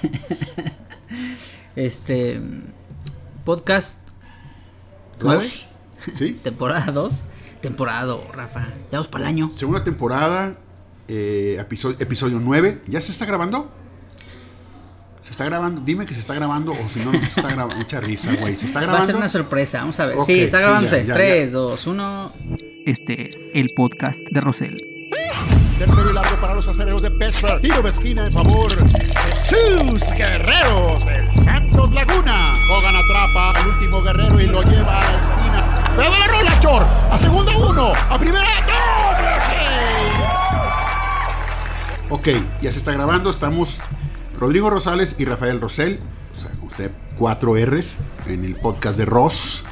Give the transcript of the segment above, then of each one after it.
este. Podcast. ¿nueve? Ross. ¿Sí? Temporada 2. Temporada 2, Rafa. Ya vamos para el año. Segunda temporada, eh, episodio, episodio 9. ¿Ya se está grabando? ¿Se está grabando? Dime que se está grabando o si no, no se está grabando. Mucha risa, güey. ¿Se está Va a grabando? ser una sorpresa. Vamos a ver. Ok, sí, está sí, grabándose. ya, ya, 3, 2, 1. Este es el podcast de Rosel. Tercero y largo para los acereros de Pittsburgh. Tiro de esquina en favor de sus guerreros del Santos Laguna. Hogan atrapa al último guerrero y lo lleva a la esquina. Pero la rola, Chor. A segunda uno. A primera doble. Ok, ya se está grabando. Estamos Rodrigo Rosales y Rafael Rosell. O sea, usted, cuatro R's en el podcast de Ross.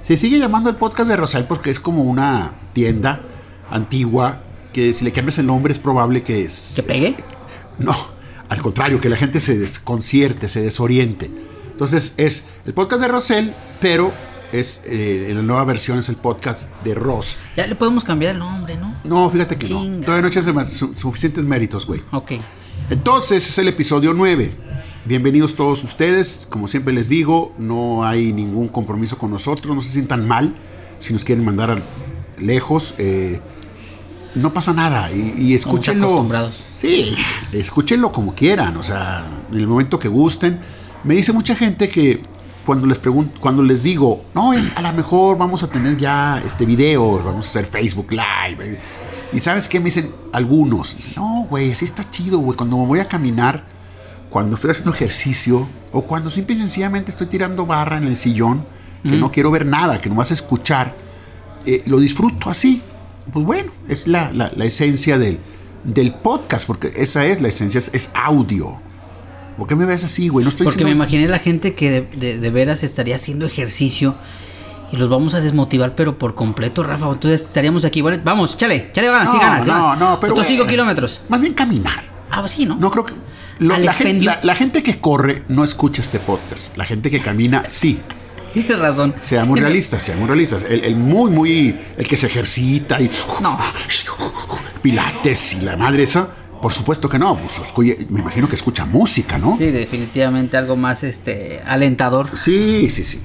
Se sigue llamando el podcast de Rosell porque es como una tienda antigua que si le cambias el nombre es probable que es... ¿Que pegue? No, al contrario, que la gente se desconcierte, se desoriente. Entonces es el podcast de Rosell, pero es eh, en la nueva versión es el podcast de Ross. Ya le podemos cambiar el nombre, ¿no? No, fíjate que Chinga. no. Todavía no demás- su- suficientes méritos, güey. Ok. Entonces es el episodio 9. Bienvenidos todos ustedes. Como siempre les digo, no hay ningún compromiso con nosotros. No se sientan mal si nos quieren mandar lejos. eh, no pasa nada. Y, y escúchenlo. Sí, escúchenlo como quieran. O sea, en el momento que gusten. Me dice mucha gente que cuando les pregunto, cuando les digo, no, es a lo mejor vamos a tener ya este video, vamos a hacer Facebook Live. eh". Y sabes qué me dicen algunos, dicen, no, güey, así está chido, güey, cuando me voy a caminar, cuando estoy haciendo ejercicio, o cuando simple y sencillamente estoy tirando barra en el sillón, que no quiero ver nada, que no vas a escuchar, eh, lo disfruto así. Pues bueno, es la, la- la esencia del, del podcast, porque esa es la esencia, es, es audio. ¿Por qué me ves así, güey? No estoy Porque me imaginé la gente que de, de- de veras estaría haciendo ejercicio y los vamos a desmotivar, pero por completo, Rafa. Entonces estaríamos aquí. Bueno, vamos, chale, chale ganas, sí No, ganas. sí no, ganas. no, pero Otros 5 bueno. kilómetros. Más bien caminar. Ah, pues sí, ¿no? No creo que. lo- Al la, gente, expendio. la- la gente que corre no escucha este podcast. La gente que camina, sí. Tienes razón. Seamos realistas, seamos realistas. El, el muy, muy. El que se ejercita y. No. Pilates y la madre esa. Por supuesto que no. Pues, me imagino que escucha música, ¿no? Sí, definitivamente algo más este alentador. Sí, sí, sí.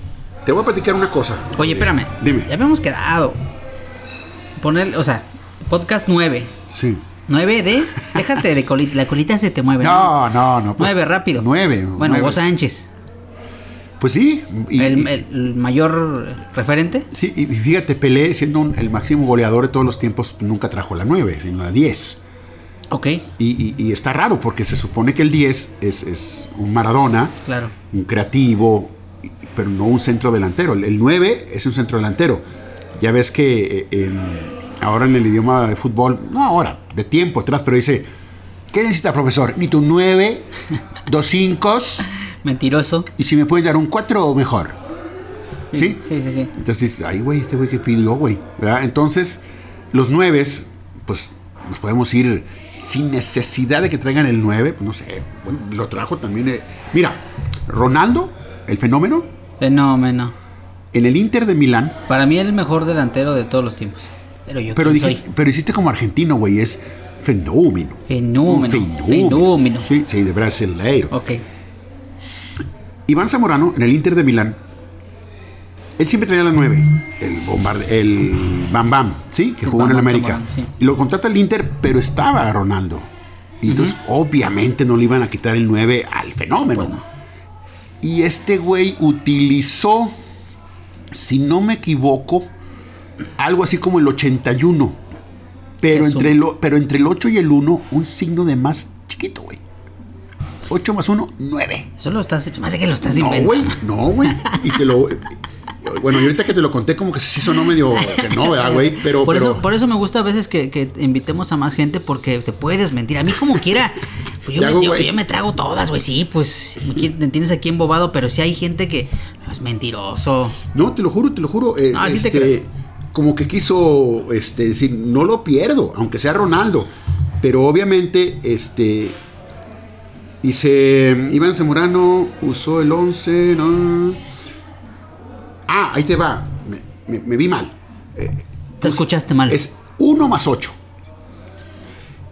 Te voy a platicar una cosa. Oye, espérame. Dime. Ya habíamos quedado. Poner, o sea, podcast 9. Sí. 9 de. Déjate de colita. La colita se te mueve. No, no, no. pues, 9 rápido. Nueve. Bueno, nueve. vos Sánchez. Pues sí. y- el, mayor referente. Sí, y fíjate, Pelé, siendo un- el máximo goleador de todos los tiempos, nunca trajo la 9, sino la 10. Ok, Y, y- y está raro porque se supone que el 10 es, es un Maradona, claro. un creativo, pero no un centro delantero. El, el 9 es un centro delantero. Ya ves que eh, en- ahora en el idioma de fútbol, no ahora, de tiempo atrás, pero dice, ¿qué necesita, profesor? Ni tu 9, dos 5 Mentiroso. y si me pueden dar un 4 mejor. ¿Sí? Sí, sí, sí. Entonces, ay, güey, este güey que pidió, güey. Entonces, los nueves, pues nos podemos ir sin necesidad de que traigan el 9, pues no sé. Bueno, lo trajo también. eh. Mira, Ronaldo, el fenómeno, Fenómeno. en el Inter de Milán, Para mí el mejor delantero de todos los tiempos. Pero yo pero, dijiste, pero hiciste como argentino, güey, es fenómeno. Fenómeno, Un fenómeno. Sí, sí, de brasileiro. Ok. Iván Zamorano, en el Inter de Milán, él siempre traía la 9, el bombarde, el Bam Bam, ¿sí? Que El jugó en el América. Sí. Y lo contrata el Inter, pero estaba Ronaldo. Y entonces, obviamente, no le iban a quitar el 9 al fenómeno. Bueno. Y este güey utilizó, si no me equivoco, algo así como el 81. Pero entre, pero entre el 8 y el 1, un signo de más chiquito, güey. 8 más 1, 9. Eso lo estás. Más que lo estás No, inventando. güey, no, güey. Y te lo. Bueno, y ahorita que te lo conté, como que sí sonó medio que no, ¿verdad, güey? Pero, por, pero eso, por eso me gusta a veces que, que invitemos a más gente porque te puedes mentir. A mí como quiera. Pues yo, me, hago, yo- me trago todas, güey. Sí, pues me tienes aquí embobado, pero sí hay gente que no, es mentiroso. No, te lo juro, te lo juro. eh, No, sí te este, como que quiso este, decir, no lo pierdo, aunque sea Ronaldo. Pero obviamente, este. Dice, Iván Zamorano usó el 11, ¿no? Ah, ahí te va. Me, me- me vi mal. Eh, Te escuchaste mal. Es 1 más 8.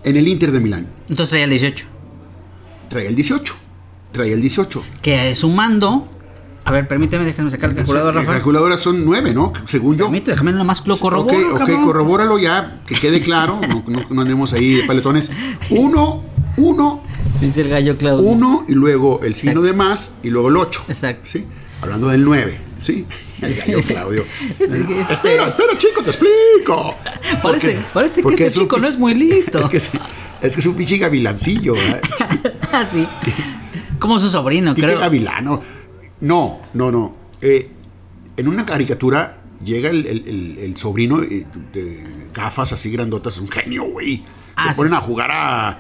En el Inter de Milán. Entonces traía el 18. Trae el 18. traía el 18. Que sumando. A ver, permíteme, déjame sacar el calculador, Las Rafa. calculadoras son 9, ¿no? Según yo. Permíteme, déjame nomás lo corroboro, ok, cabrón. corrobóralo ya, que quede claro. No, no, no andemos ahí de paletones. Uno, uno, Dice el gallo Claudio. uno y luego el signo de más y luego el 8. Exacto. ¿Sí? Hablando del 9. ¿Sí? El gallo Claudio. Es que- Espera, espera, chico, te explico. Parece, Porque- parece que este chico no es muy listo. Es que, es que es un pinche gavilancillo. ¿verdad? Así. Como su sobrino, Pinche creo. gavilano. No, no, no. Eh, en una caricatura llega el, el- el- el sobrino eh, de gafas así grandotas, un genio, güey. Se Ah, sí. ponen a jugar a.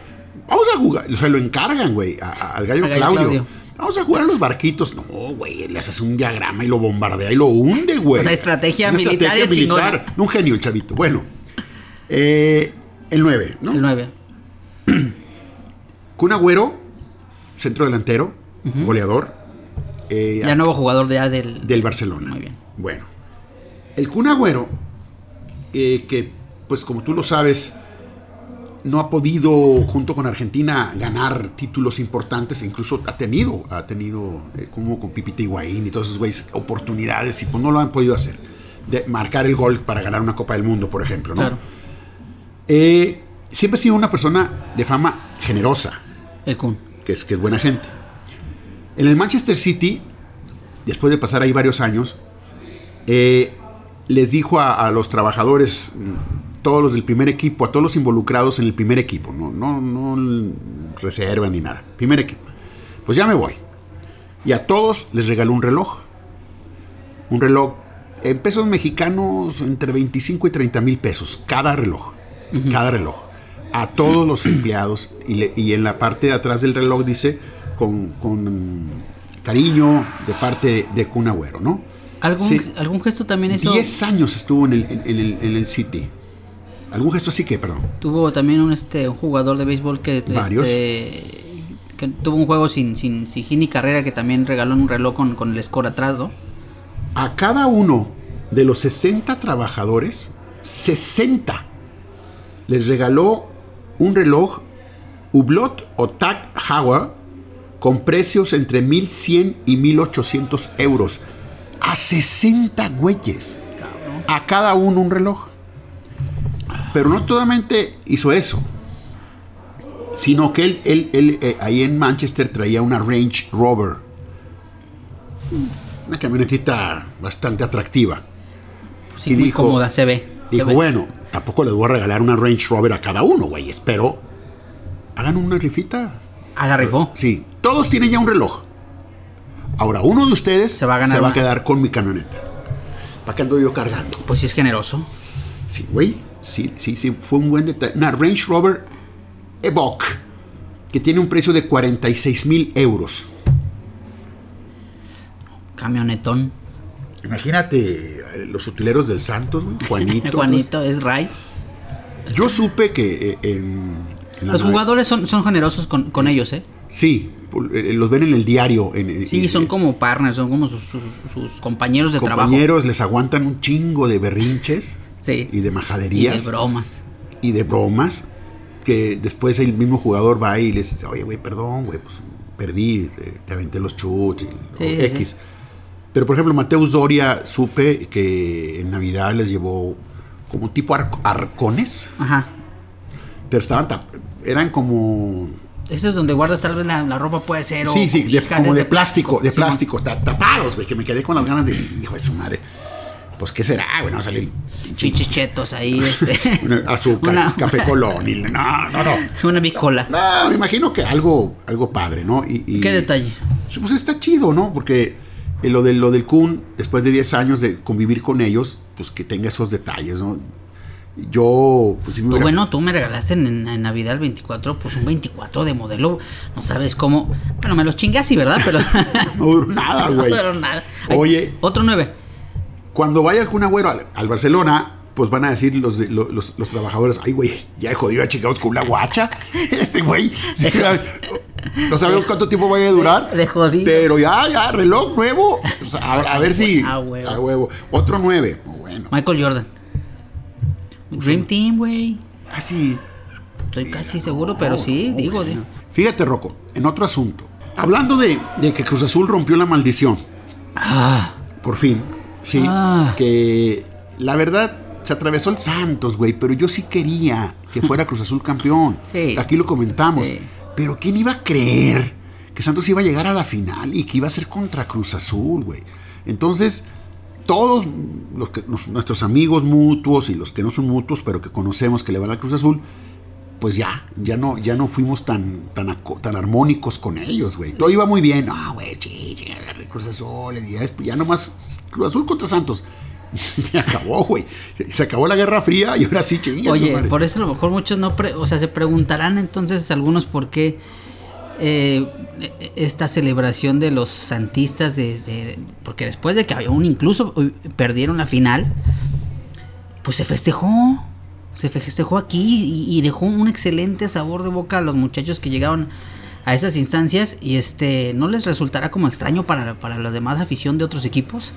Vamos a jugar. O sea, lo encargan, güey, al gallo, Al gallo Claudio. Claudio. Vamos a jugar a los barquitos. No, güey, le haces un diagrama y lo bombardea y lo hunde, güey. Una estrategia Una militar estrategia militar. Un genio, el chavito. Bueno, eh, el 9, ¿no? El 9. Kun Agüero, centro delantero, goleador. eh, Ya nuevo jugador de, ya del. del Barcelona. Muy bien. Bueno, el Kun Agüero, eh, que pues como tú lo sabes, no ha podido junto con Argentina ganar títulos importantes, incluso ha tenido, ha tenido eh, como con Pipita Higuaín y todos esos güeyes oportunidades y pues no lo han podido hacer. De marcar el gol para ganar una Copa del Mundo, por ejemplo, ¿no? Claro. Eh, siempre ha sido una persona de fama generosa, El Kun. que es, que es buena gente. En el Manchester City, después de pasar ahí varios años, eh, les dijo a, a los trabajadores, todos los del primer equipo, a todos los involucrados en el primer equipo, no, no, no reserva ni nada, primer equipo, pues ya me voy. Y a todos les regaló un reloj. Un reloj en pesos mexicanos entre 25 y 30 mil pesos, cada reloj, cada reloj. A todos los empleados y, le- y en la parte de atrás del reloj dice con, con cariño de parte de Kun Agüero, ¿no? ¿Algún, Sí. ¿Algún gesto también hizo? 10 años estuvo en el, en, en el, en el City. ¿Algún gesto sí que, perdón? Tuvo también un, este, un jugador de béisbol que, Varios. este, que tuvo un juego sin, sin, sin hit ni carrera que también regaló un reloj con, con el score atrás, ¿no? A cada uno de los 60 trabajadores, 60, les regaló un reloj Hublot o Tag Heuer con precios entre 1100 y 1800 euros. A 60 güeyes. A cada uno un reloj. Pero no solamente hizo eso, sino que él, él- él, eh, ahí en Manchester traía una Range Rover. Una camionetita bastante atractiva. Sí, Y muy dijo- cómoda, se ve. se Dijo, ve. bueno, tampoco les voy a regalar una Range Rover a cada uno, güeyes, pero hagan una rifita. Agarrifó. Sí, todos tienen ya un reloj. Ahora, uno de ustedes Se va a ganar una. quedar con mi camioneta. ¿Para qué ando yo cargando? Pues sí es generoso. Sí, güey. Sí, sí, sí, fue un buen detalle. Una Range Rover Evoque, que tiene un precio de 46 mil euros. Camionetón. Imagínate eh, los utileros del Santos, güey, Juanito. Juanito es Ray. Yo supe que eh, en, en Los nave- jugadores son, son generosos con, con ellos, ¿eh? Sí, eh, los ven en el diario. En, Sí, en- son como partners, son como sus, sus- sus compañeros de trabajo. compañeros, les aguantan un chingo de berrinches Sí. y de Y majaderías de bromas. y de bromas que después el mismo jugador va y les dice, oye, güey, perdón, güey, pues perdí, te, te aventé los chuts y Sí, o sí, X. Pero, por ejemplo, Mateus Doria, supe que en Navidad les llevó como tipo arco- arcones, Ajá. pero estaban, eran como... Eso es donde guardas tal vez la, la ropa, puede ser. o Sí, sí, de- cobijas como de plástico, de plástico, ta- tapados, güey, que me quedé con las ganas de, hijo de su madre. Pues, ¿qué será, güey? No va a salir pinche Pinches chetos ahí, este. una- azúcar, Una- café colón, y no, no, no. Una bicola. No, me imagino que algo, algo padre, ¿no? Y, y- ¿Qué detalle? Pues está chido, ¿no? Porque eh, lo, de, lo del Kun, después de 10 años de convivir con ellos, pues que tenga esos detalles, ¿no? Yo, pues sí me Tú, bueno, tú me regalaste en, en Navidad el 24, pues un 24 de modelo. No sabes cómo. Bueno, me los chingas, sí, ¿verdad? Pero. No duró nada, güey. No duró nada. Oye. Otro 9. Cuando vaya Kun Agüero al, al Barcelona, pues van a decir los, los, los- los trabajadores, ay, güey, ya he jodido a Chicago con una guacha. Este güey, sí, no sabemos cuánto tiempo vaya a durar. De jodido. Pero ya, ya, reloj nuevo. Pues, a, a ver si. A huevo. a huevo. Otro nueve. Bueno. Michael Jordan. Dream Team, güey. Así. Estoy casi seguro, pero sí, digo. di- Fíjate, Rocco, en otro asunto. Hablando de, de que Cruz Azul rompió la maldición, Ah, por fin, sí, Ah. que la verdad se atravesó el Santos, güey, pero yo sí quería que fuera Cruz Azul campeón. Sí. Aquí lo comentamos. Sí. Pero ¿quién iba a creer que Santos iba a llegar a la final y que iba a ser contra Cruz Azul, güey? Entonces, todos los que, nuestros amigos mutuos y los que no son mutuos, pero que conocemos que le van a Cruz Azul, pues ya, ya no, ya no fuimos tan, tan, tan armónicos con ellos, güey. Todo iba muy bien. No, güey, sí, sí, Cruz Azul, y ya, después- ya nomás Cruz Azul contra Santos. Se acabó, güey. Se acabó la Guerra Fría y ahora sí, chingas. Oye, madre. por eso a lo mejor muchos no, pre- o sea, se preguntarán entonces algunos por qué eh, esta celebración de los santistas de, de- porque después de que aún incluso perdieron la final, pues se festejó, se festejó aquí y, y dejó un excelente sabor de boca a los muchachos que llegaron a esas instancias y este no les resultará como extraño para, para los demás afición de otros equipos.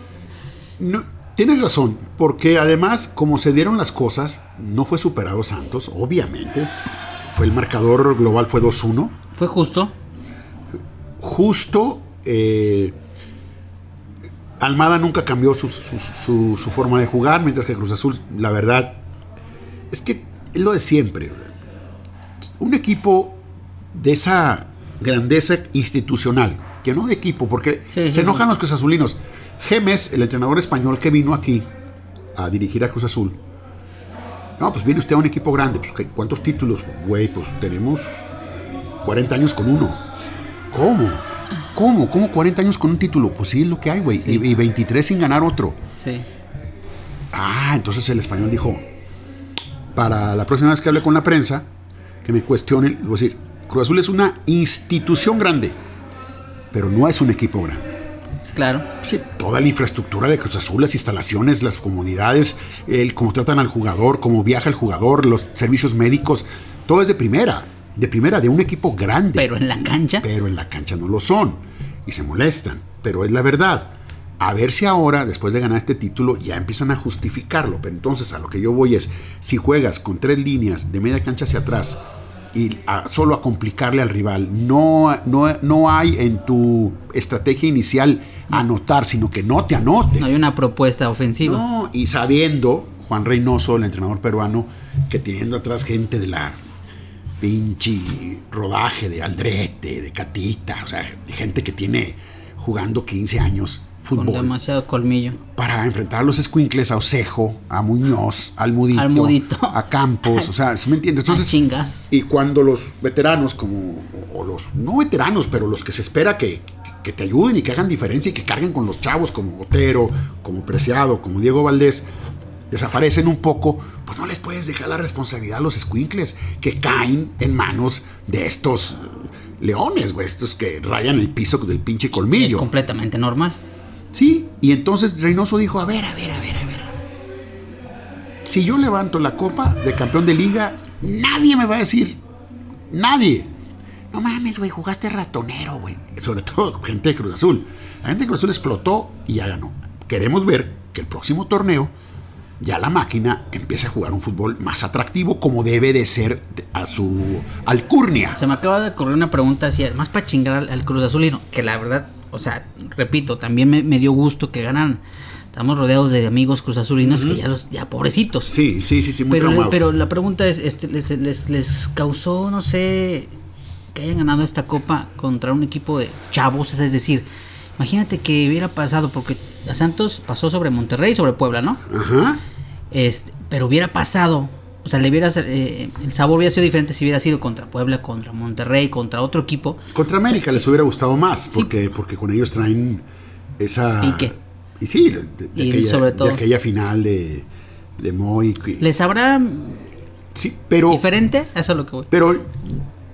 No, tienes razón, porque además, como se dieron las cosas, no fue superado Santos, obviamente. Fue el marcador global fue 2-1. Fue justo. Justo. eh, Almada nunca cambió su, su- su- su forma de jugar, mientras que Cruz Azul, la verdad, es que es lo de siempre. Un equipo de esa grandeza institucional, que no de equipo, porque Sí, se enojan sí. los cruzazolinos. Gemes, el entrenador español que vino aquí a dirigir a Cruz Azul. No, pues viene usted a un equipo grande. Pues, ¿qué- ¿Cuántos títulos? Güey, pues tenemos 40 años con uno. ¿Cómo? ¿Cómo? ¿Cómo 40 años con un título? Pues sí, es lo que hay, güey. Sí. Y, y 23 sin ganar otro. Sí. Ah, entonces el español dijo, para la próxima vez que hable con la prensa, que me cuestionen, a decir, Cruz Azul es una institución grande, pero no es un equipo grande. Claro. Sí, toda la infraestructura de Cruz Azul, las instalaciones, las comodidades, el cómo tratan al jugador, cómo viaja el jugador, los servicios médicos, todo es de primera, de primera, de un equipo grande. Pero en la cancha. Pero en la cancha no lo son. Y se molestan. Pero es la verdad. A ver si ahora, después de ganar este título, ya empiezan a justificarlo. Pero entonces a lo que yo voy es, si juegas con tres líneas de media cancha hacia atrás y a- solo a complicarle al rival, no, no, no hay en tu estrategia inicial anotar, sino que no te anote. No hay una propuesta ofensiva. No, y sabiendo, Juan Reynoso, el entrenador peruano, que teniendo atrás gente de la pinche rodaje de Aldrete, de Catita, o sea, gente que tiene jugando 15 años con demasiado colmillo. para enfrentar a los escuincles, a Osejo, a Muñoz, al Mudito, Al Mudito. a Campos, o sea, ¿sí me entiendes? Entonces, chingas. y cuando los veteranos, como, o los, no veteranos, pero los que se espera que, que te ayuden y que hagan diferencia y que carguen con los chavos como Otero, como Preciado, como Diego Valdés, desaparecen un poco, pues no les puedes dejar la responsabilidad a los squinkles que caen en manos de estos leones, güey, estos que rayan el piso del pinche Es colmillo. completamente normal. Sí, y entonces Reynoso dijo, a ver, a ver, a ver, a ver. Si yo levanto la copa de campeón de liga, nadie me va a decir, nadie. No mames, güey, jugaste ratonero, güey. Sobre todo gente de Cruz Azul. La gente de Cruz Azul explotó y ya ganó. Queremos ver que el próximo torneo ya la máquina empiece a jugar un fútbol más atractivo como debe de ser a su alcurnia. Se me acaba de ocurrir una pregunta así, más para chingar al, al Cruz Azulino, que la verdad, o sea, repito, también me, me dio gusto que ganan. Estamos rodeados de amigos Cruz Azulinos que ya los, ya pobrecitos. Sí, sí, sí, sí, muy pero, traumados. pero la pregunta es, este, les, les, les causó, no sé, que hayan ganado esta copa contra un equipo de chavos, es decir, imagínate que hubiera pasado, porque a Santos pasó sobre Monterrey y sobre Puebla, ¿no? Ajá. Este, pero hubiera pasado, o sea, le hubiera, eh, el sabor hubiera sido diferente si hubiera sido contra Puebla, contra Monterrey, contra otro equipo. Contra América les hubiera gustado más, porque, porque con ellos traen esa... Pique. Y sí, de, de- de Y aquella, sobre todo- de aquella final de, de Moy. que- ¿Les habrá sí, pero, diferente? Eso es lo que voy. pero,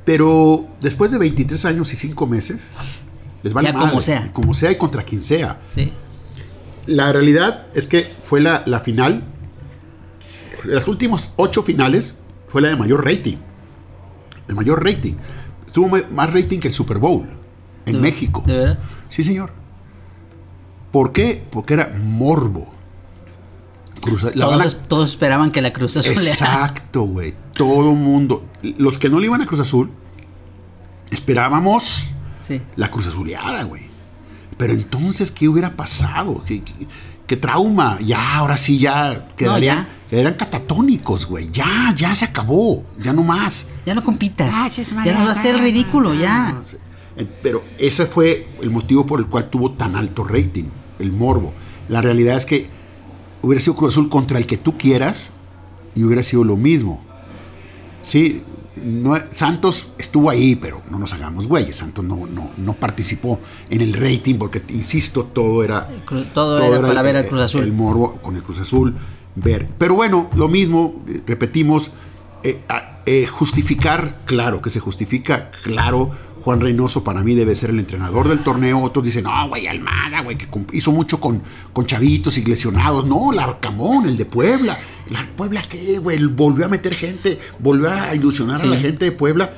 pero después de 23 años y 5 meses, les vale Ya madre, como sea. Como sea y contra quien sea. Sí. La realidad es que fue la, la final, de las últimas 8 finales, fue la de mayor rating. De mayor rating. Tuvo más rating que el Super Bowl en ¿De- México. Sí, señor. ¿Por qué? Porque era morbo. Cruz- la Todos, a- todos esperaban que la Cruz Azul Exacto, güey. Todo mundo. Los que no le iban a Cruz Azul, esperábamos Sí. La Cruz Azuleada, güey. Pero entonces, ¿qué hubiera pasado? ¿Qué, qué- qué trauma? Ya, ahora sí, ya quedarían, ya. quedarían catatónicos, güey. Ya, ya se acabó. Ya no más. Ya no compitas. Ah, ya no va a ser ridículo, ya. Eh, Pero ese fue el motivo por el cual tuvo tan alto rating, el morbo. La realidad es que hubiera sido Cruz Azul contra el que tú quieras y hubiera sido lo mismo. Sí, no- Santos estuvo ahí, pero no nos hagamos güeyes. Santos no, no, no participó en el rating porque, insisto, todo era Cru- todo era para ver al Cruz Azul. El morbo con el Cruz Azul, ver. Pero bueno, lo mismo, eh, repetimos, eh, eh, justificar, claro, que se justifica, claro. Juan Reynoso para mí debe ser el entrenador del torneo. Otros dicen, no, güey, Almada, güey, que hizo mucho con, con chavitos y lesionados. No, el Arcamón, el de Puebla. ¿La Puebla qué, güey? Volvió a meter gente, volvió a ilusionar a la gente de Puebla.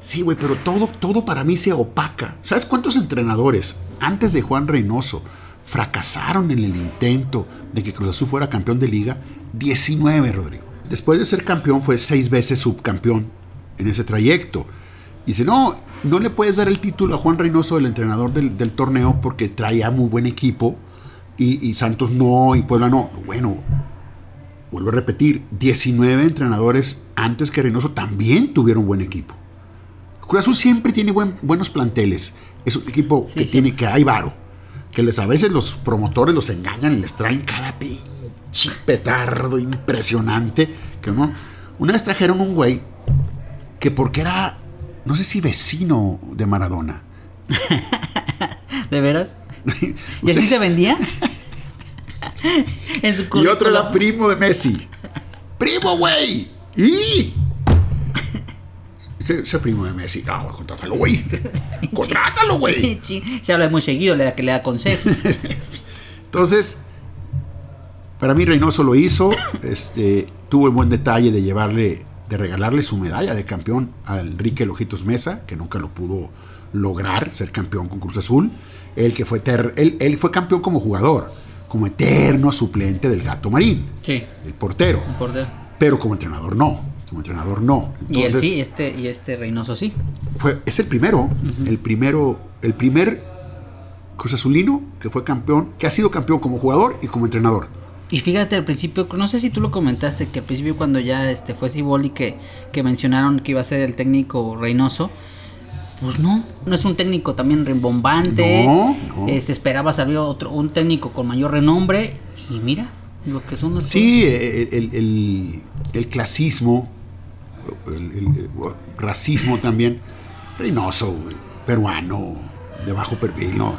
Sí, güey, pero todo, todo para mí se opaca. ¿Sabes cuántos entrenadores antes de Juan Reynoso fracasaron en el intento de que Cruz Azul fuera campeón de liga? 19, Rodrigo. Después de ser campeón fue seis veces subcampeón en ese trayecto. Dice, no, no le puedes dar el título a Juan Reynoso, el entrenador del, del torneo, porque traía muy buen equipo y, y Santos no y Puebla no. Bueno, vuelvo a repetir, 19 entrenadores antes que Reynoso también tuvieron buen equipo. Cruz Azul siempre tiene buen- buenos planteles. Es un equipo Sí, que sí. tiene que hay varo. Que les a veces los promotores los engañan y les traen cada pinche petardo impresionante. Que no. Una vez trajeron un güey que porque era, no sé si vecino de Maradona. ¿De veras? ¿Y así se vendía? en su Y otro era primo de Messi. ¡Primo, güey! ¡Y! Ese, ese primo de Messi. No, güey, contrátalo, güey. Contrátalo, güey. Se habla muy seguido, le da que le da consejos. Entonces, para mí Reynoso lo hizo. Este, tuvo el buen detalle de llevarle, de regalarle su medalla de campeón a Enrique Lojitos Mesa, que nunca lo pudo lograr, ser campeón con Cruz Azul. Él que fue ter- él, él fue campeón como jugador, como eterno suplente del Gato Marín, Sí, el portero. un portero. Pero como entrenador no. Como entrenador no. Y él sí, este, y este Reynoso sí. fue, es el primero, el primero, el primer Cruz Azulino que fue campeón, que ha sido campeón como jugador y como entrenador. Y fíjate al principio, no sé si tú lo comentaste, que al principio cuando ya este fue Ciboli que, que mencionaron que iba a ser el técnico Reynoso, pues no, no es un técnico también rimbombante. No, no. Este esperaba salir otro, un técnico con mayor renombre y mira lo que son los Sí, el, el- el- clasismo, el, racismo también. Reynoso, peruano, de bajo perfil, no,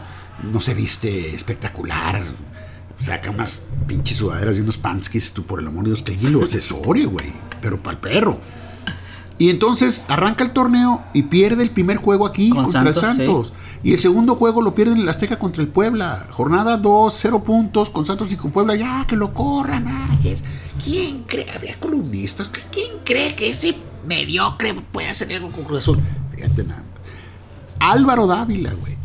no se viste espectacular. Saca unas pinches sudaderas y unos pants que tú, por el amor de Dios, qué hilo accesorio, güey. Pero para el perro. Y entonces arranca el torneo y pierde el primer juego aquí Con contra Santos, el sí. Santos. Y el segundo juego lo pierde en el Azteca contra el Puebla. Jornada 2, 0 puntos con Santos y con Puebla. Ya, que lo corran, Ayes. ¿Quién cree? Había columnistas. ¿Quién cree que ese mediocre puede hacer algo con Cruz Azul? Fíjate nada. Álvaro Dávila, güey.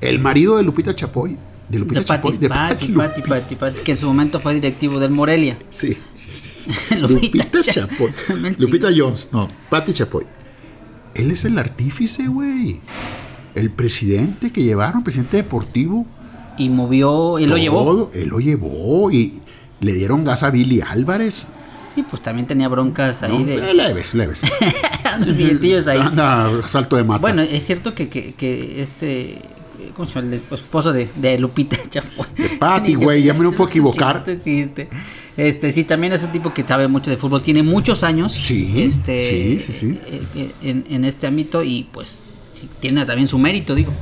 El marido de Lupita Chapoy. De Lupita de Pati, Chapoy. De Pati, Pati. Pati, Pati, que en su momento fue directivo del Morelia. Sí. Lupita Lupita Cha- Chapoy. Lupita Jones, no, Patti Chapoy. Él es el artífice, güey. El presidente que llevaron, presidente deportivo. Y movió, él lo llevó. Él lo llevó y le dieron gas a Billy Álvarez. Sí, pues también tenía broncas ahí ¿no? de Eh, Leves, leves. billetillos ahí. Anda, salto de mata. Bueno, es cierto que, que, que este. ¿Cómo se llama? El esposo de, de Lupita Chapoy. De Pati, güey, ya me no puedo equivocar. Sí, este, este, sí, también es un tipo que sabe mucho de fútbol. Tiene muchos años. Sí, este, sí, sí, sí. eh, eh, En, en este ámbito y pues tiene también su mérito, digo.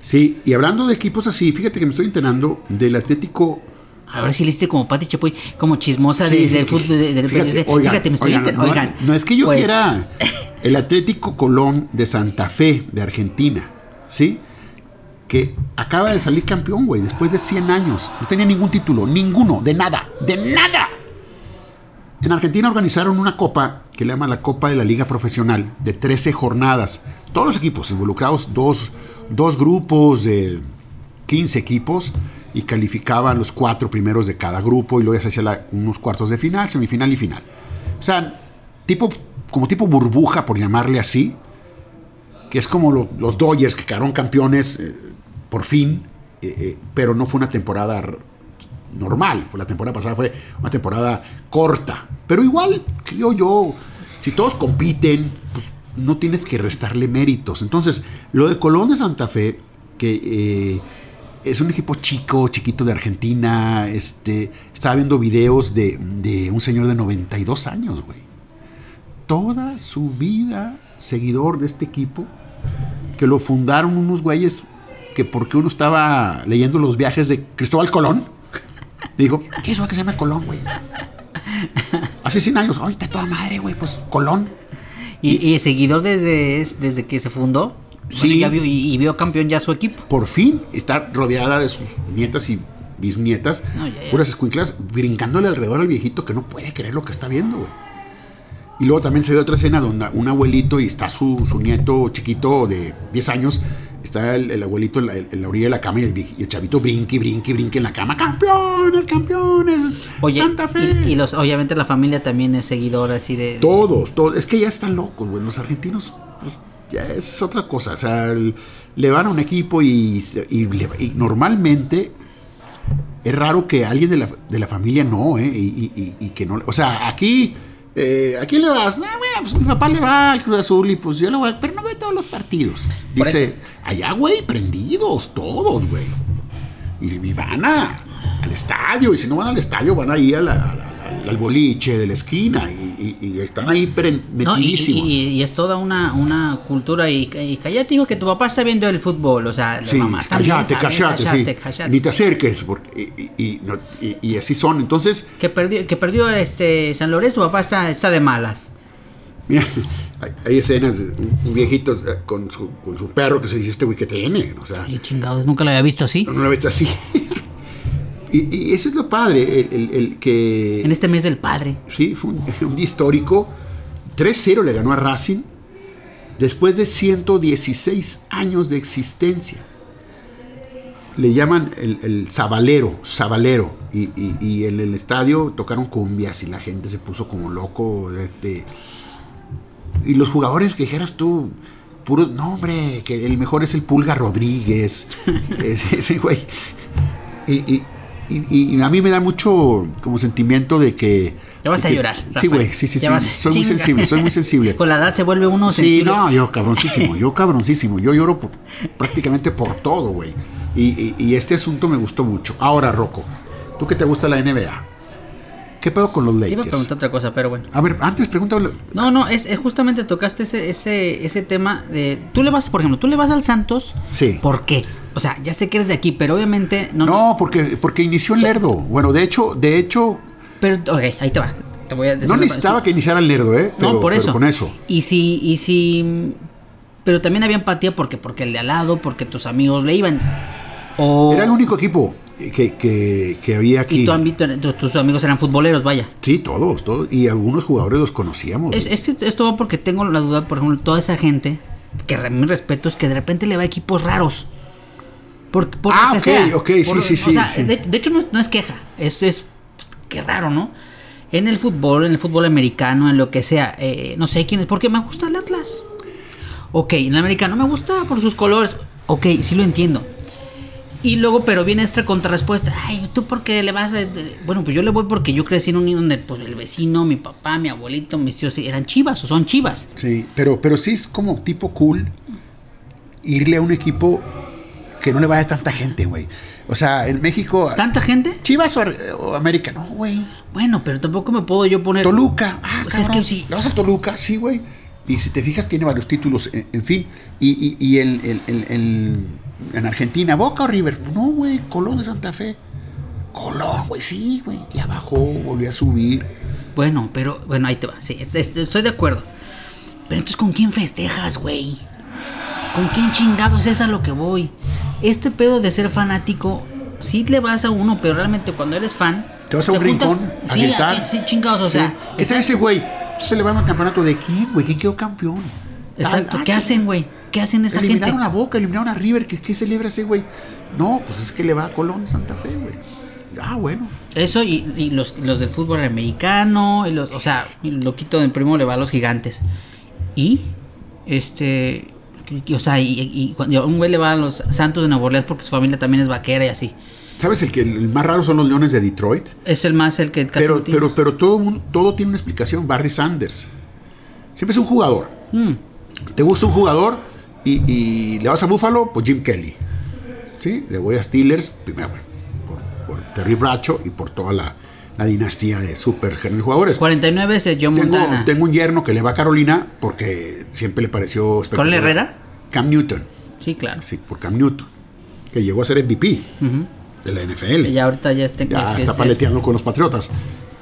Sí, y hablando de equipos así, fíjate que me estoy enterando del Atlético. A ver si leíste como Pati Chapoy, como chismosa Sí, del fútbol. de- fíjate, oigan, fíjate, me estoy oigan, no, oigan, no es que yo pues, quiera el Atlético Colón de Santa Fe, de Argentina, ¿sí? Que acaba de salir campeón, güey, después de 100 años. No tenía ningún título, ninguno, de nada, de nada. En Argentina organizaron una copa que le llaman la Copa de la Liga Profesional de 13 jornadas. Todos los equipos involucrados, dos, dos grupos de 15 equipos y calificaban los cuatro primeros de cada grupo y luego ya se hacía unos cuartos de final, semifinal y final. O sea, tipo, como tipo burbuja, por llamarle así, que es como lo- los Dodgers que quedaron campeones eh, por fin, eh, eh, pero no fue una temporada normal. La temporada pasada fue una temporada corta, pero igual creo yo, si todos compiten, pues no tienes que restarle méritos. Entonces, lo de Colón de Santa Fe, que eh, es un equipo chico, chiquito de Argentina, este, estaba viendo videos de, de un señor de 92 años, güey toda su vida seguidor de este equipo, que lo fundaron unos güeyes que porque uno estaba leyendo los viajes de Cristóbal Colón, dijo, ¿qué es eso que se llama Colón, güey? Hace 100 años, ay, está toda madre, güey, pues Colón. Y, y seguidor desde, es- desde que se fundó. Sí. Bueno, ya vio, y, y vio campeón ya su equipo. Por fin está rodeada de sus nietas y bisnietas, No, ya, ya. puras escuinclas, brincándole alrededor al viejito que no puede creer lo que está viendo, güey. Y luego también se ve otra escena donde un abuelito y está su, su nieto chiquito de 10 años. Está el, el abuelito en la, en la orilla de la cama y el, y el chavito brinque, brinque, brinque en la cama. ¡Campeones, campeones! Oye, ¡Santa Fe! Y, y los, obviamente la familia también es seguidora así de... Todos, todos. Es que ya están locos, güey. Los argentinos pues, ya es otra cosa. O sea, el- le van a un equipo y, y y normalmente es raro que alguien de la, de la familia no, ¿eh? Y- y que no. O sea, aquí. Eh, ¿A quién le vas? Ah, bueno, pues mi papá le va al Cruz Azul y pues yo le voy, pero no ve todos los partidos. Dice, allá, güey, prendidos, todos, güey. Y, y van a- al estadio, y si no van al estadio, van ahí a la- a la- al, al boliche de la esquina, y, y- y están ahí No, y, metidísimos. y- es toda una, una cultura y, cállate hijo que tu papá está viendo el fútbol, o sea, Sí, mamá sabe, cállate, sí. Ni te acerques, porque, y, no- así son. Entonces, Que perdió, que perdió este San Lorenzo, tu papá está, está de malas. Mira, hay, hay escenas de un viejito eh, con su, con su perro que se dice este güey que tiene. O sea, Y chingados, nunca lo había visto así. no lo ves así. Y, y eso es lo padre, el, el- el que... En este mes del padre. Sí, fue un, un día histórico. 3-0 le ganó a Racing después de 116 años de existencia. Le llaman el, el sabalero, sabalero. Y, y- y en el estadio tocaron cumbias y la gente se puso como loco. Este, y los jugadores que dijeras tú, puro, no hombre, que el mejor es el Pulga Rodríguez. ese, ese güey. Y, y- y- y a mí me da mucho como sentimiento de que... Ya vas a que- llorar. Sí, Rafael. güey, sí, sí, sí. Soy muy sensible, soy muy sensible. Con la edad se vuelve uno Sí, sensible. no, yo cabroncísimo, yo cabroncísimo, yo lloro por- prácticamente por todo, güey. Y, y- y este asunto me gustó mucho. Ahora, Rocco, tú que te gusta la NBA, ¿qué pedo con los Te iba a Lakers? preguntar otra cosa, pero bueno. A ver, antes pregúntame. No, no, es, es justamente tocaste ese, ese, ese tema de... Tú le vas, por ejemplo, tú le vas al Santos. Sí. ¿Por qué? O sea, ya sé que eres de aquí, pero obviamente no... No, porque, porque inició en Lerdo. Bueno, de hecho, de hecho, Pero, ok, ahí te va. Te voy a decir no necesitaba que iniciara el Lerdo, ¿eh? Pero- no, por pero eso. con eso. Y si, y si... Pero también había empatía porque, porque el de al lado, porque tus amigos le iban. O... Era el único equipo que, que, que había aquí. Y tu ámbito, tu- tus amigos eran futboleros, vaya. Sí, todos, todos. Y algunos jugadores los conocíamos. Es, es- esto va porque tengo la duda, por ejemplo, toda esa gente, que re- mi respeto es que de repente le va a equipos raros. Por, por Ah, lo que ok, sea. ok, sí, sí, o sí, sea, sí. De, de hecho, no es, no es queja. Esto es. pues, Qué raro, ¿no? En el fútbol, en el fútbol americano, en lo que sea. eh, no sé quién es. Porque me gusta el Atlas. Ok, en el americano me gusta por sus colores. Ok, sí lo entiendo. Y luego, pero viene esta contrarrespuesta. Ay, ¿tú por qué le vas a...? Bueno, pues yo le voy porque yo crecí en un nido donde pues, el vecino, mi papá, mi abuelito, mis tíos eran chivas o son chivas. Sí, pero, pero sí es como tipo cool irle a un equipo que no le vaya tanta gente, güey. O sea, en México. ¿Tanta gente? Chivas o, o América, no, güey. Bueno, pero tampoco me puedo yo poner... Toluca. Ah, Pues es cabrón. que sí. ¿Le vas a Toluca? Sí, güey. Y si te fijas, tiene varios títulos, en, en fin. Y, y, y el, el- el- en Argentina, Boca o River. No, güey, Colón de Santa Fe. Colón, güey, sí, güey. Ya bajó, volvió a subir. Bueno, pero... Bueno, ahí te va. Sí, es- es- estoy de acuerdo. Pero entonces, ¿con quién festejas, güey? ¿Con quién chingados es a lo que voy? Este pedo de ser fanático... Sí le vas a uno, pero realmente cuando eres fan... Te vas a un juntas- rincón a Sí, sí, chingados, o sea... Sí. ¿Qué sabe ese güey? Está celebrando el campeonato de quién, güey? ¿Quién quedó campeón? Exacto. Ah, ¿Qué ah, hacen, güey? ¿Qué hacen esa gente? Eliminaron a Boca, eliminaron a River. ¿Qué, qué celebra ese güey? No, pues es que le va a Colón Santa Fe, güey. Ah, bueno. Eso y, y los, los del fútbol americano, y los, o sea, el loquito del primo le va a los gigantes. Y, este, O sea, y, y cuando un güey le va a los Santos de Nueva Orleans porque su familia también es vaquera y así. ¿Sabes? El que el más raro son los Leones de Detroit. Es el más el que casi Pero, pero, pero todo, todo tiene una explicación. Barry Sanders. Siempre es un jugador. Mm. ¿Te gusta un jugador y, y le vas a Buffalo? Pues Jim Kelly. ¿Sí? Le voy a Steelers, primero, bueno, por, por Terry Bracho y por toda la, la dinastía de super jugadores. 49 es John Tengo, Montana. tengo un yerno que le va a Carolina porque siempre le pareció espectacular. Herrera? Cam Newton. Sí, claro. Sí, por Cam Newton. Que llegó a ser MVP de la NFL. Y ahorita ya está, Ya es- está es- paleteando con los Patriotas.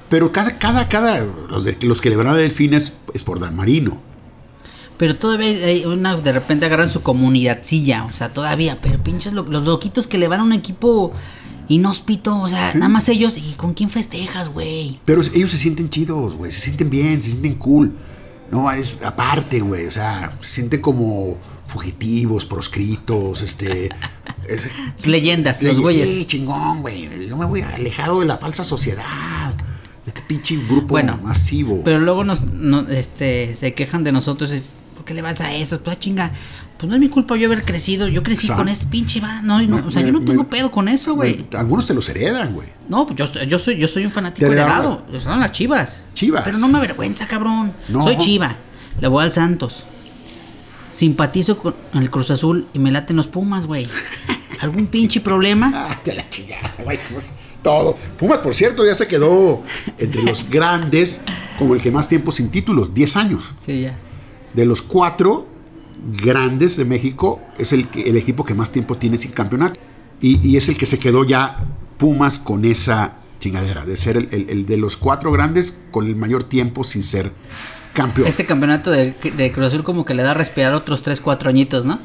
Pero cada, cada, cada, los, de- los que le van a Delfín es, es por Dan Marino. Pero todavía hay una, de repente agarran su comunidadcilla, o sea, todavía, pero pinches lo- los loquitos que le van a un equipo inhóspito, o sea, Sí. nada más ellos, ¿y con quién festejas, güey? Pero ellos se sienten chidos, güey. Se sienten bien, se sienten cool. No, es aparte, güey. O sea, se sienten como fugitivos, proscritos, este. es- Leyendas, los güeyes. Sí, chingón, güey. Yo me voy alejado de la falsa sociedad. Este pinche grupo Bueno, masivo. Pero luego nos, no- este, se quejan de nosotros, es, ¿por qué le vas a eso? Pues chinga, pues no es mi culpa yo haber crecido, yo crecí Exacto. con este pinche va, no, no, Me- o sea, me- yo no tengo me- pedo con eso, güey. Algunos te los heredan, güey. No, pues yo, yo soy, yo soy un fanático heredado, son las chivas. Chivas. Pero no me avergüenza, cabrón. No. Soy chiva, le voy al Santos. Simpatizo con el Cruz Azul y me laten los Pumas, güey. ¿Algún pinche problema? Ah, te la chingada, güey. pues, todo. Pumas, por cierto, ya se quedó entre los grandes como el que más tiempo sin títulos, 10 años. Sí, ya. De los cuatro grandes de México, es el, el equipo que más tiempo tiene sin campeonato. Y, y es el que se quedó ya Pumas con esa chingadera, de ser el, el- el de los cuatro grandes con el mayor tiempo sin ser campeón. Este campeonato de, de Cruz Azul como que le da a respirar otros 3, 4 añitos, ¿no?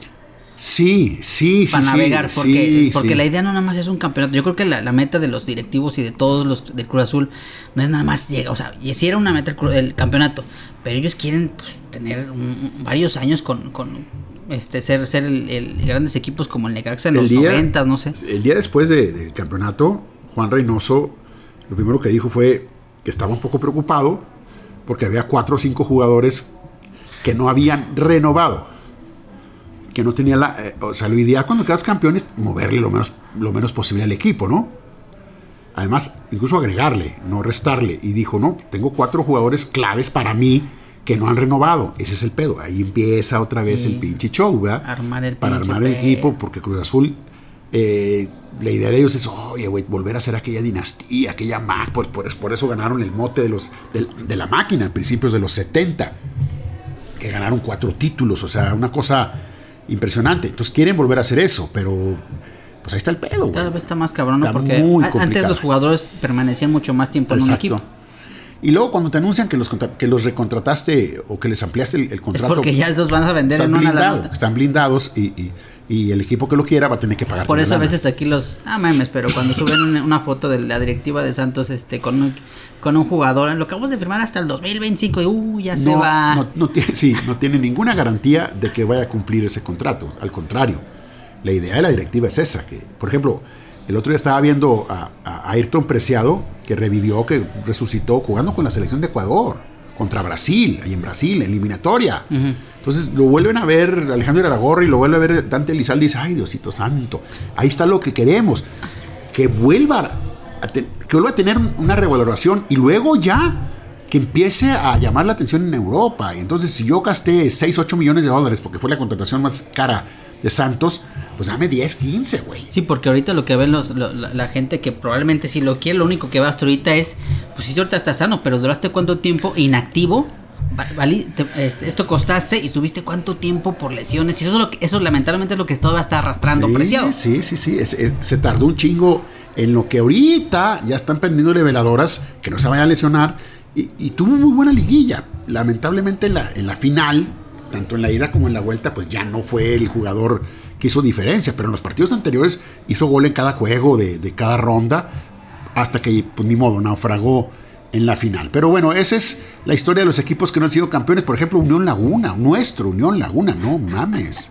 Sí, sí, sí. para sí, navegar, porque, sí, porque sí. la idea no nada más es un campeonato. Yo creo que la, la meta de los directivos y de todos los de Cruz Azul no es nada más llegar, o sea, y si era una meta el campeonato, pero ellos quieren pues, tener un- varios años con, con este ser ser el, el- grandes equipos como el Necaxa en El los día- noventas, no sé. El día después de- del campeonato, Juan Reynoso, lo primero que dijo fue que estaba un poco preocupado porque había cuatro o cinco jugadores que no habían renovado. Que no tenía la. eh, o sea, lo ideal cuando quedas campeón es moverle lo menos, lo menos posible al equipo, ¿no? Además, incluso agregarle, no restarle. Y dijo, no, tengo cuatro jugadores claves para mí que no han renovado. Ese es el pedo. Ahí empieza otra vez Sí. el pinche show, ¿verdad? Armar el Para armar el equipo, porque Cruz Azul, eh, la idea de ellos es, oye, güey, volver a ser aquella dinastía, aquella máquina. Por, por- por eso ganaron el mote de, los, del- de, la máquina a principios de los 70, que ganaron cuatro títulos, o sea, una cosa impresionante. Entonces quieren volver a hacer eso, pero pues ahí está el pedo, Cada güey. vez está más cabrón, Porque antes los jugadores permanecían mucho más tiempo en un equipo. Y luego cuando te anuncian que los, que los recontrataste o que les ampliaste el, el Es contrato, porque ya los van a vender están, en una la nota. están blindados y, y- y el equipo que lo quiera va a tener que pagar. Por eso a veces aquí los. Ah, memes, pero cuando suben una, foto de la directiva de Santos este con un, con un jugador, lo acabamos de firmar hasta el 2025 y uh, ya se va. No, no sí, no tiene ninguna garantía de que vaya a cumplir ese contrato. Al contrario, la idea de la directiva es esa. Que, por ejemplo, el otro día estaba viendo a, a Ayrton Preciado, que revivió, que resucitó jugando con la selección de Ecuador, contra Brasil, ahí en Brasil, eliminatoria. Entonces lo vuelven a ver Alejandro Aragorri, lo vuelve a ver Dante Elizalde y dice, ay Diosito Santo, ahí está lo que queremos. Que vuelva a, te- que vuelva a tener una revaloración y luego ya que empiece a llamar la atención en Europa. Y entonces, si yo gasté 6, 8 millones de dólares porque fue la contratación más cara de Santos, pues dame 10, 15, güey. Sí, porque ahorita lo que ven los, lo- la, la gente que probablemente si lo quiere, lo único que va hasta ahorita es, pues sí, ahorita estás sano, pero duraste cuánto tiempo inactivo. Va- vali- te- este, esto costaste y subiste cuánto tiempo por lesiones. Y eso, es lo que, eso lamentablemente es lo que todavía está arrastrando Sí, preciado. Sí, sí, sí. es- es- se tardó un chingo en lo que ahorita ya están prendiéndole veladoras, que no se vaya a lesionar. Y, y tuvo muy buena liguilla. Lamentablemente en la, en la final, tanto en la ida como en la vuelta, pues ya no fue el jugador que hizo diferencia. Pero en los partidos anteriores hizo gol en cada juego de, de cada ronda, hasta que, pues ni modo, naufragó en la final. Pero bueno, esa es la historia de los equipos que no han sido campeones. Por ejemplo, Unión Laguna, nuestro Unión Laguna, no mames.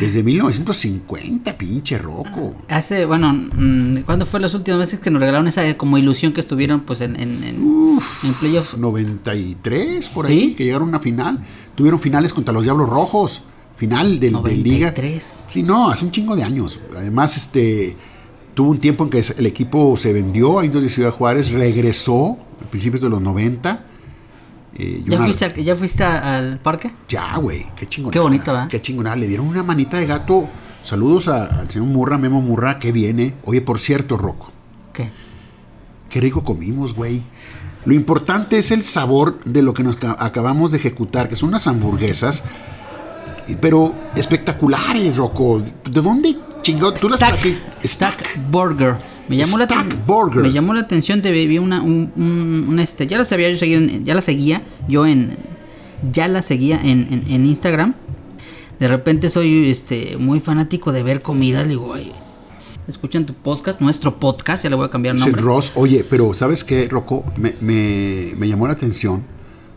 Desde 1950, pinche roco. Hace, bueno, mm, ¿cuándo fue las últimas veces que nos regalaron esa como ilusión que estuvieron pues en, en, en, en playoff? 93 por ahí, ¿Sí? que llegaron a una final. Tuvieron finales contra los Diablos Rojos. final del, de liga. 93. Sí, no, hace un chingo de años. Además, este tuvo un tiempo en que el equipo se vendió a Indios de Ciudad Juárez, regresó a principios de los 90. Eh, ¿Ya una- fuiste, al, ¿Ya fuiste al parque? Ya, güey, qué chingón. Qué bonito, ¿verdad? Qué chingona. Le dieron una manita de gato. Saludos a- al señor Murra, Memo Murra, que viene. Oye, por cierto, Rocco, ¿Qué? qué rico comimos, güey. Lo importante es el sabor de lo que nos ca- acabamos de ejecutar, que son unas hamburguesas, pero espectaculares, Rocco. ¿De dónde chingado? ¿Tú las trajiste? Stack Burger. Me llamó, la, Stack aten- Burger. me llamó la atención, te vi una, un, un- un, este, ya la sabía yo seguir en- ya la seguía yo en, ya la seguía en, en- en Instagram. De repente soy, este, muy fanático de ver comida, le digo, ay, escuchan tu podcast, nuestro podcast, ya le voy a cambiar el nombre. Ross, oye, pero ¿sabes qué, Rocco? Me, me- me llamó la atención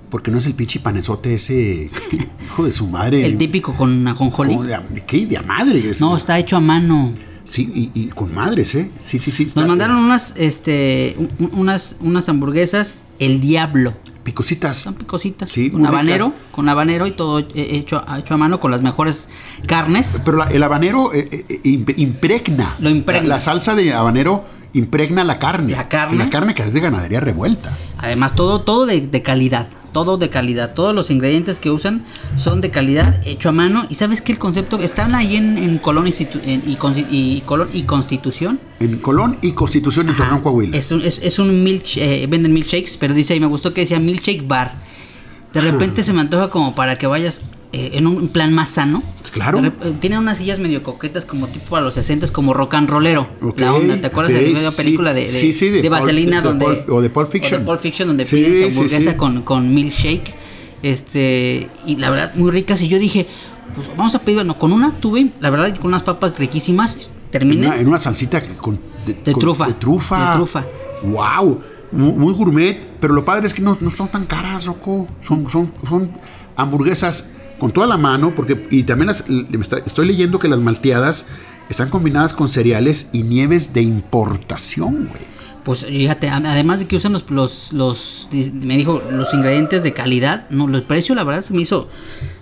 porque no es el pinche panezote ese hijo de su madre. El típico con ajonjolí. De, ¿Qué? De a madre. es- No, está hecho a mano. Sí, y, y con madres, ¿eh? Sí, sí, sí. Nos mandaron unas, este, un- unas, unas hamburguesas, el diablo. Picositas. Son picositas. Sí, con muy habanero, ricas. con habanero y todo eh, hecho, a- hecho a mano con las mejores carnes. Pero la- el habanero eh, eh, imp- impregna. Lo impregna. La, la salsa de habanero impregna la carne. La carne. La carne que es de ganadería revuelta. Además, todo, todo de, de calidad. Todo de calidad. Todos los ingredientes que usan son de calidad, hecho a mano. Y sabes que el concepto están ahí en, en Colón, en- y, Colón y Constitución. En Colón y Constitución en Torreón, Coahuila. Es un, es, es un milk, eh, venden milkshakes, pero dice, y me gustó que decía milkshake bar. De repente se me antoja como para que vayas eh, en un plan más sano. Claro. De Tienen unas sillas medio coquetas como tipo a los 60 como rock and rollero. La onda, ¿te acuerdas de la sí. película de, de, Sí, sí, de de Vaselina de donde o de Pulp Fiction. Pulp Fiction donde piden su hamburguesa con con milkshake. Este, y la verdad muy ricas y yo dije, pues vamos a pedir, bueno, con una tuve, la verdad con unas papas riquísimas, En terminé una, en una salsita con, De con- trufa. De trufa. De trufa. Wow. Muy, muy gourmet. Pero lo padre es que no, no son tan caras, Rocco. Son, son, son hamburguesas con toda la mano. Porque, y también las, estoy leyendo que las malteadas están combinadas con cereales y nieves de importación, güey. Pues fíjate, además de que usan los, los, los, me dijo, los ingredientes de calidad, no, el precio la verdad se me hizo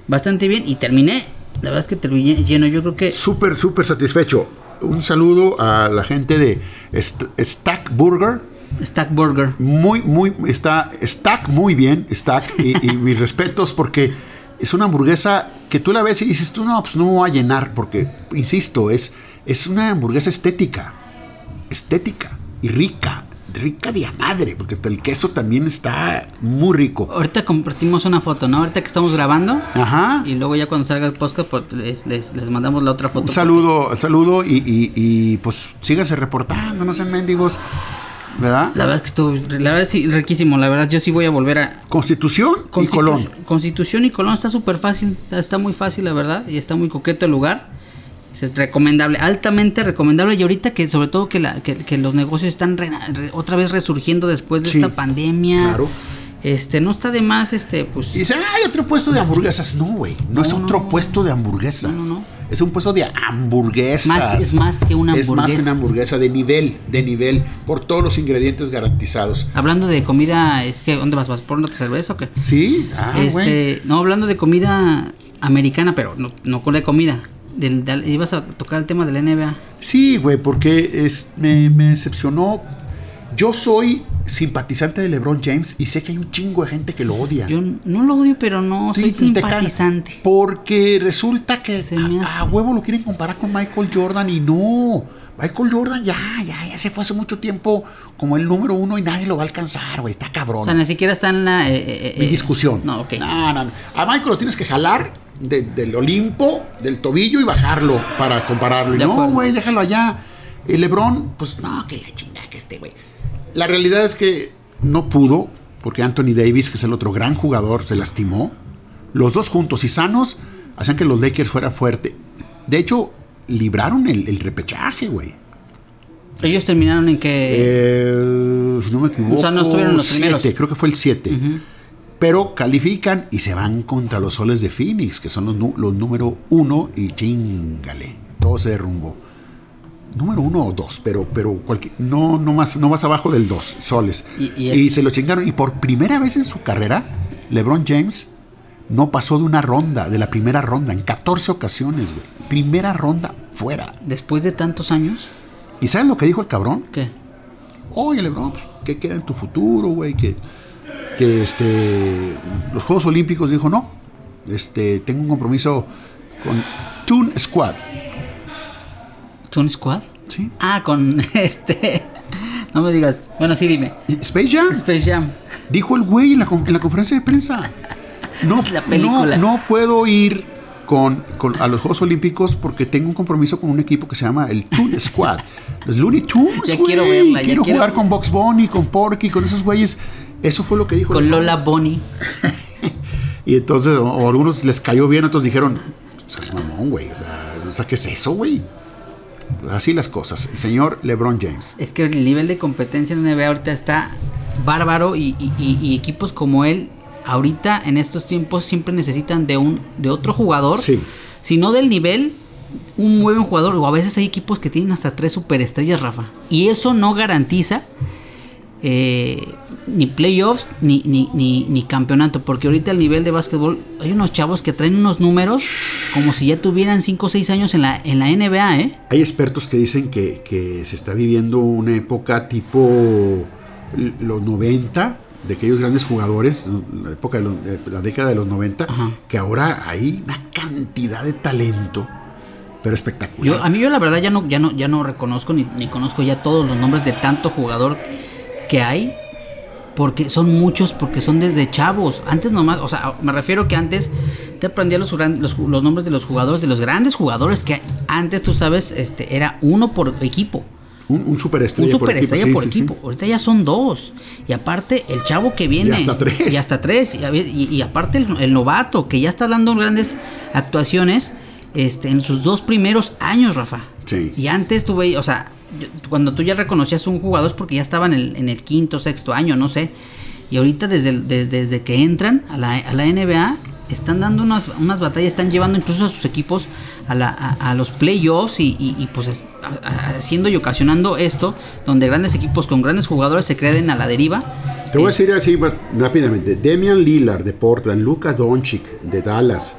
bastante bien y terminé, la verdad es que terminé lleno, yo creo que Súper, súper satisfecho. Un saludo a la gente de St- Stack Burger. Stack Burger, Muy, muy, está, Stack muy bien, Stack, y, y mis respetos porque es una hamburguesa que tú la ves y dices, tú no, pues no me voy a llenar, porque, insisto, es, es una hamburguesa estética, estética y rica, rica de madre, porque hasta el queso también está muy rico. ahorita compartimos una foto, ¿no? Ahorita que estamos grabando Ajá. y luego ya cuando salga el podcast pues, les, les, les mandamos la otra foto. Un saludo, saludo y, y, y, pues síganse reportando, no sean mendigos, ¿verdad? La verdad es que estuvo, la verdad sí, riquísimo, la verdad yo sí voy a volver a... Constitución y Colón. Constitución y Colón está súper fácil, está, muy fácil la verdad y está muy coqueto el lugar. Es recomendable, altamente recomendable y ahorita que sobre todo que, la, que, que los negocios están re- re- otra vez resurgiendo después de Sí, esta pandemia. claro. Este, no está de más, este, pues... Y dicen, hay otro puesto de hamburguesas. No, güey. No, es otro no. puesto de hamburguesas. No, no. Es un puesto de hamburguesas. Más- es más que una Es más que hamburguesa. una hamburguesa de nivel, de nivel, por todos los ingredientes garantizados. Hablando de comida, es que, ¿dónde vas? ¿Vas por otra cerveza o qué? ¿Sí? Ah, este, no, hablando de comida americana, pero no, no con de comida. Del, del- ibas a tocar el tema de la NBA. Sí, güey, porque es, me, me decepcionó. Yo soy simpatizante de LeBron James y sé que hay un chingo de gente que lo odia. Yo no lo odio, pero no soy simpatizante. Porque resulta que a, a huevo lo quieren comparar con Michael Jordan y no. Michael Jordan ya, ya, ya se fue hace mucho tiempo como el número uno y nadie lo va a alcanzar, güey. Está cabrón. O sea, ni siquiera está en la. eh, eh, Mi eh, discusión. No, ok. No, no, no. A Michael lo tienes que jalar de- del Olimpo, del tobillo y bajarlo para compararlo. Y no, güey, déjalo allá. El LeBron, pues no, que la chingada que este, güey. La realidad es que no pudo, porque Anthony Davis, que es el otro gran jugador, se lastimó. Los dos juntos y sanos hacían que los Lakers fuera fuerte. De hecho, libraron el, el repechaje, güey. Ellos terminaron en que. Eh, si no me equivoco, O sea, no estuvieron los siete, primeros. creo que fue el 7. Pero califican y se van contra los soles de Phoenix, que son los número uno y chingale. Todo se derrumbó. Número uno o dos, pero, pero cualquier, no, no, más, no más abajo del dos, soles. Y- Y, y es- se lo chingaron. Y por primera vez en su carrera, LeBron James no pasó de una ronda, de la primera ronda, en 14 ocasiones, güey. Primera ronda fuera. Después de tantos años, ¿Y sabes lo que dijo el cabrón? ¿qué? Oye, Lebron, pues, ¿qué queda en tu futuro, güey? Que, que este, los Juegos Olímpicos dijo, no, este, tengo un compromiso con Toon Squad. ¿Toon Squad? ¿Sí? Ah, con este. No me digas. Bueno, sí, dime. ¿Y Space Jam. Space Jam. Dijo el güey en la, en la conferencia de prensa. No, Es la película. no, no puedo ir con, con- a los Juegos Olímpicos porque tengo un compromiso con un equipo que se llama el Toon Squad. Los Looney Tunes, Ya güey. quiero verla, ya Quiero quiero- jugar con Box Bunny, con Porky, con esos güeyes. Eso fue lo que dijo. Con el- Lola Bonnie. Y entonces, o, o algunos les cayó bien, otros dijeron, es mamón, güey. O sea, ¿qué es eso, güey? Así las cosas. El señor LeBron James. Es que el nivel de competencia en la NBA ahorita está bárbaro y, y- y- y equipos como él ahorita en estos tiempos siempre necesitan de un de otro jugador, Sí. si no del nivel un buen jugador o a veces hay equipos que tienen hasta tres superestrellas, Rafa, y eso no garantiza eh, ni playoffs ni, ni, ni, ni campeonato, porque ahorita el nivel de básquetbol hay unos chavos que traen unos números como si ya tuvieran 5 o 6 años en la, en la NBA, ¿eh? Hay expertos que dicen que, que se está viviendo una época tipo los 90, de aquellos grandes jugadores, la época de, los- de la década de los 90, Ajá. que ahora hay una cantidad de talento, pero espectacular. Yo, a mí yo la verdad ya no, ya no, ya no reconozco ni, ni conozco ya todos los nombres de tanto jugador que hay. Porque son muchos, porque son desde chavos. Antes nomás, o sea, me refiero que antes te aprendía los, los, los nombres de los jugadores, de los grandes jugadores que antes tú sabes, este, era uno por equipo. un, un superestrella Un por equipo. superestrella sí, por sí, sí. equipo. Ahorita ya son dos. Y aparte, el chavo que viene. Y hasta tres. Y hasta tres. Y, aparte, el, el novato que ya está dando grandes actuaciones este, en sus dos primeros años, Rafa. Sí. Y antes veías, o sea, yo- cuando tú ya reconocías un jugador es porque ya estaba en el, en el quinto, sexto año, no sé. Y ahorita desde, el- de- desde que entran a la, a la NBA, están dando unas, unas batallas, están llevando incluso a sus equipos a, la, a, a los playoffs y, y- y, pues es- a- a- haciendo y ocasionando esto, donde grandes equipos con grandes jugadores se creen a la deriva. Te voy a Eh, decir así rápidamente. Damian Lillard de Portland, Luka Doncic de Dallas,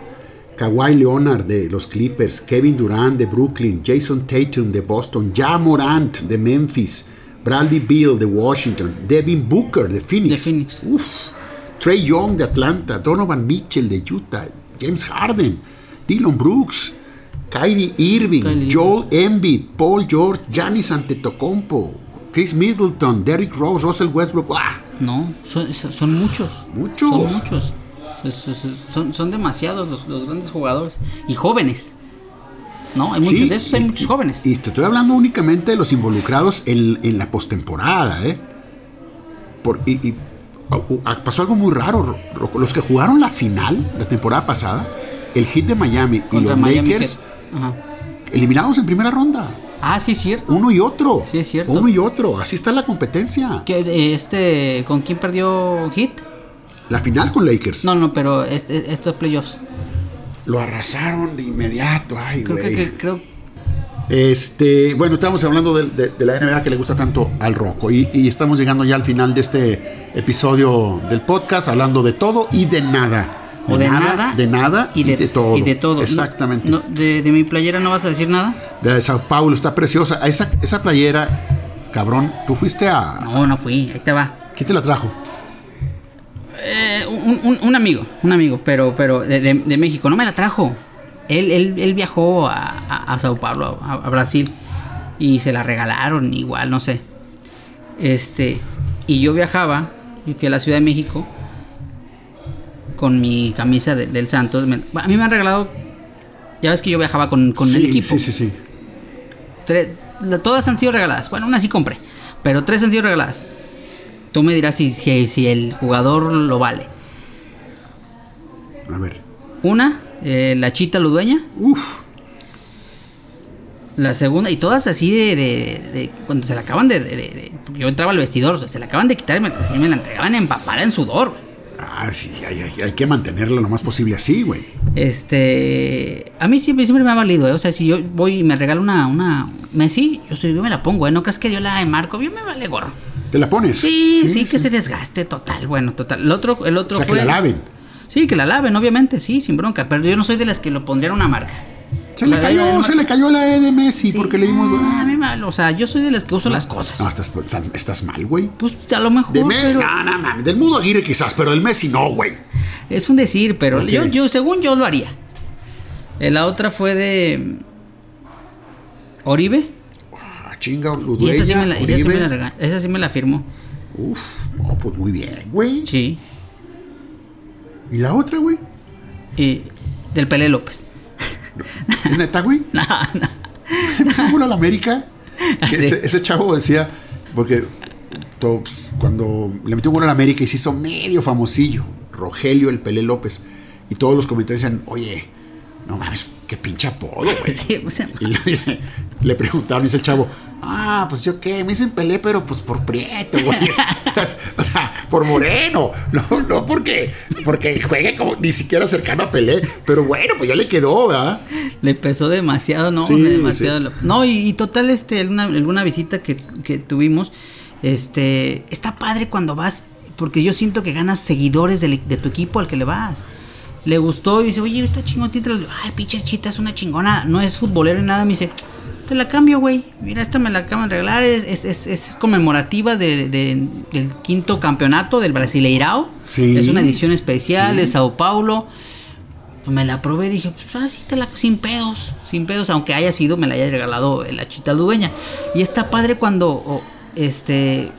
Kawhi Leonard de los Clippers, Kevin Durant de Brooklyn, Jason Tatum de Boston, Ja Morant de Memphis, Bradley Beal de Washington, Devin Booker de Phoenix, De Phoenix. Uf. Trey Young de Atlanta, Donovan Mitchell de Utah, James Harden, Dylan Brooks, Kyrie Irving. Joel Embiid, Paul George, Giannis Antetokounmpo, Chris Middleton, Derrick Rose, Russell Westbrook, ¡ah! No, son, son- son muchos. Muchos. Son muchos. Son, son- demasiados los, los grandes jugadores. Y jóvenes. No, hay muchos Sí, de esos, hay y- muchos jóvenes. Y te estoy hablando únicamente de los involucrados en, en la postemporada, ¿eh? Por, y, y, pasó algo muy raro. Ro- Los que jugaron la final la temporada pasada, el Heat de Miami y los Miami Lakers, eliminados en primera ronda. Ah, sí, es cierto. Uno y otro. Sí, es cierto. Uno y otro. Así está la competencia. Eh, este, ¿Con quién perdió Hit? La final con Lakers. No, no, pero este, estos playoffs. Lo arrasaron de inmediato. Ay, Creo que, creo Este, bueno, estamos hablando de, de- de la NBA que le gusta tanto al Rocco y, y estamos llegando ya al final de este episodio del podcast hablando de todo y de nada. o de nada, de nada y de, todo. y de todo. Exactamente. No, de, de mi playera no vas a decir nada. De Sao Paulo está preciosa. Esa, esa playera, cabrón, tú fuiste a. No, no fui. Ahí te va. ¿Quién te la trajo? Eh, un, un- un amigo, un amigo, pero, pero de, de- de México. No me la trajo. Él, él, él viajó a, a- a Sao Paulo, a, a Brasil, y se la regalaron igual, no sé. Este, y yo viajaba y fui a la Ciudad de México con mi camisa de- del Santos. Me- a mí me han regalado, ya ves que yo viajaba con, con el equipo. Sí, sí, sí. Tres- la- todas han sido regaladas. Bueno, una sí compré, pero tres han sido regaladas. Tú me dirás si, si, si el jugador lo vale. A ver. Una, eh, la Chita Ludueña. Uf. La segunda, y todas así de, de- de- cuando se la acaban de, yo entraba al vestidor, o sea, se la acaban de quitar y me, así me la entregaban empapada en sudor. Ah, sí, hay, hay- hay que mantenerla lo más posible así, güey. Este, a mí siempre, siempre me ha valido, ¿eh? o sea, si yo voy y me regalo una, una Messi, yo, soy- yo me la pongo, ¿eh? No crees que yo la enmarco, yo me vale gorro. ¿Te la pones? Sí, sí, que se desgaste, total, bueno, total. El otro, el O otro sea, que la laven. Sí, que la laven, obviamente, sí, sin bronca. Pero yo no soy de las que lo pondrían una marca. Se le cayó, se le cayó la E de Messi Sí, porque le dimos. no, a mí mal, o sea, yo soy de las que uso las cosas. No, estás, estás- mal, güey. Pues a lo mejor, De Messi, pero no, no, no, del Mudo Aguirre quizás, pero del Messi no, güey. es un decir, pero yo, yo, según yo lo haría. Eh, La otra fue de Oribe. Chinga, Y esa sí me la, esa sí me la, esa sí me la firmó. Uf, no, pues muy bien, güey. Sí. ¿Y la otra, güey? Y del Pelé López. ¿Es neta, güey? No, no. ¿De fútbol a la América? Ese, ese chavo decía, porque to- pues, cuando le metió un gol a la América y se hizo medio famosillo, Rogelio el Pelé López, y todos los comentarios decían, oye, no mames, qué pinche apodo, güey. Sí, o sea, Y le dice, le preguntaron, dice el chavo, ah, pues yo qué, me dicen Pelé, pero pues por prieto, güey. o sea, por moreno. No, no porque, porque juegue como ni siquiera cercano a Pelé. Pero bueno, pues ya le quedó, ¿verdad? le pesó demasiado, no, Sí, demasiado. sí. No, y, y total, este, alguna, alguna visita que, que tuvimos, este, está padre cuando vas, porque yo siento que ganas seguidores de, tu equipo al que le vas. Le gustó y dice, oye, está chingón. Ay, pinche chita, es una chingona, no es futbolero ni nada. Me dice, te la cambio, güey. Mira, esta me la acaban de regalar, es, es, es- es conmemorativa de- de- del quinto campeonato del Brasileirao. Sí. Es una edición especial Sí. de Sao Paulo. Pues me la probé y dije, pues ah, sí, te la, sin pedos, sin pedos, aunque haya sido, me la haya regalado la chita dueña. Y está padre cuando, este,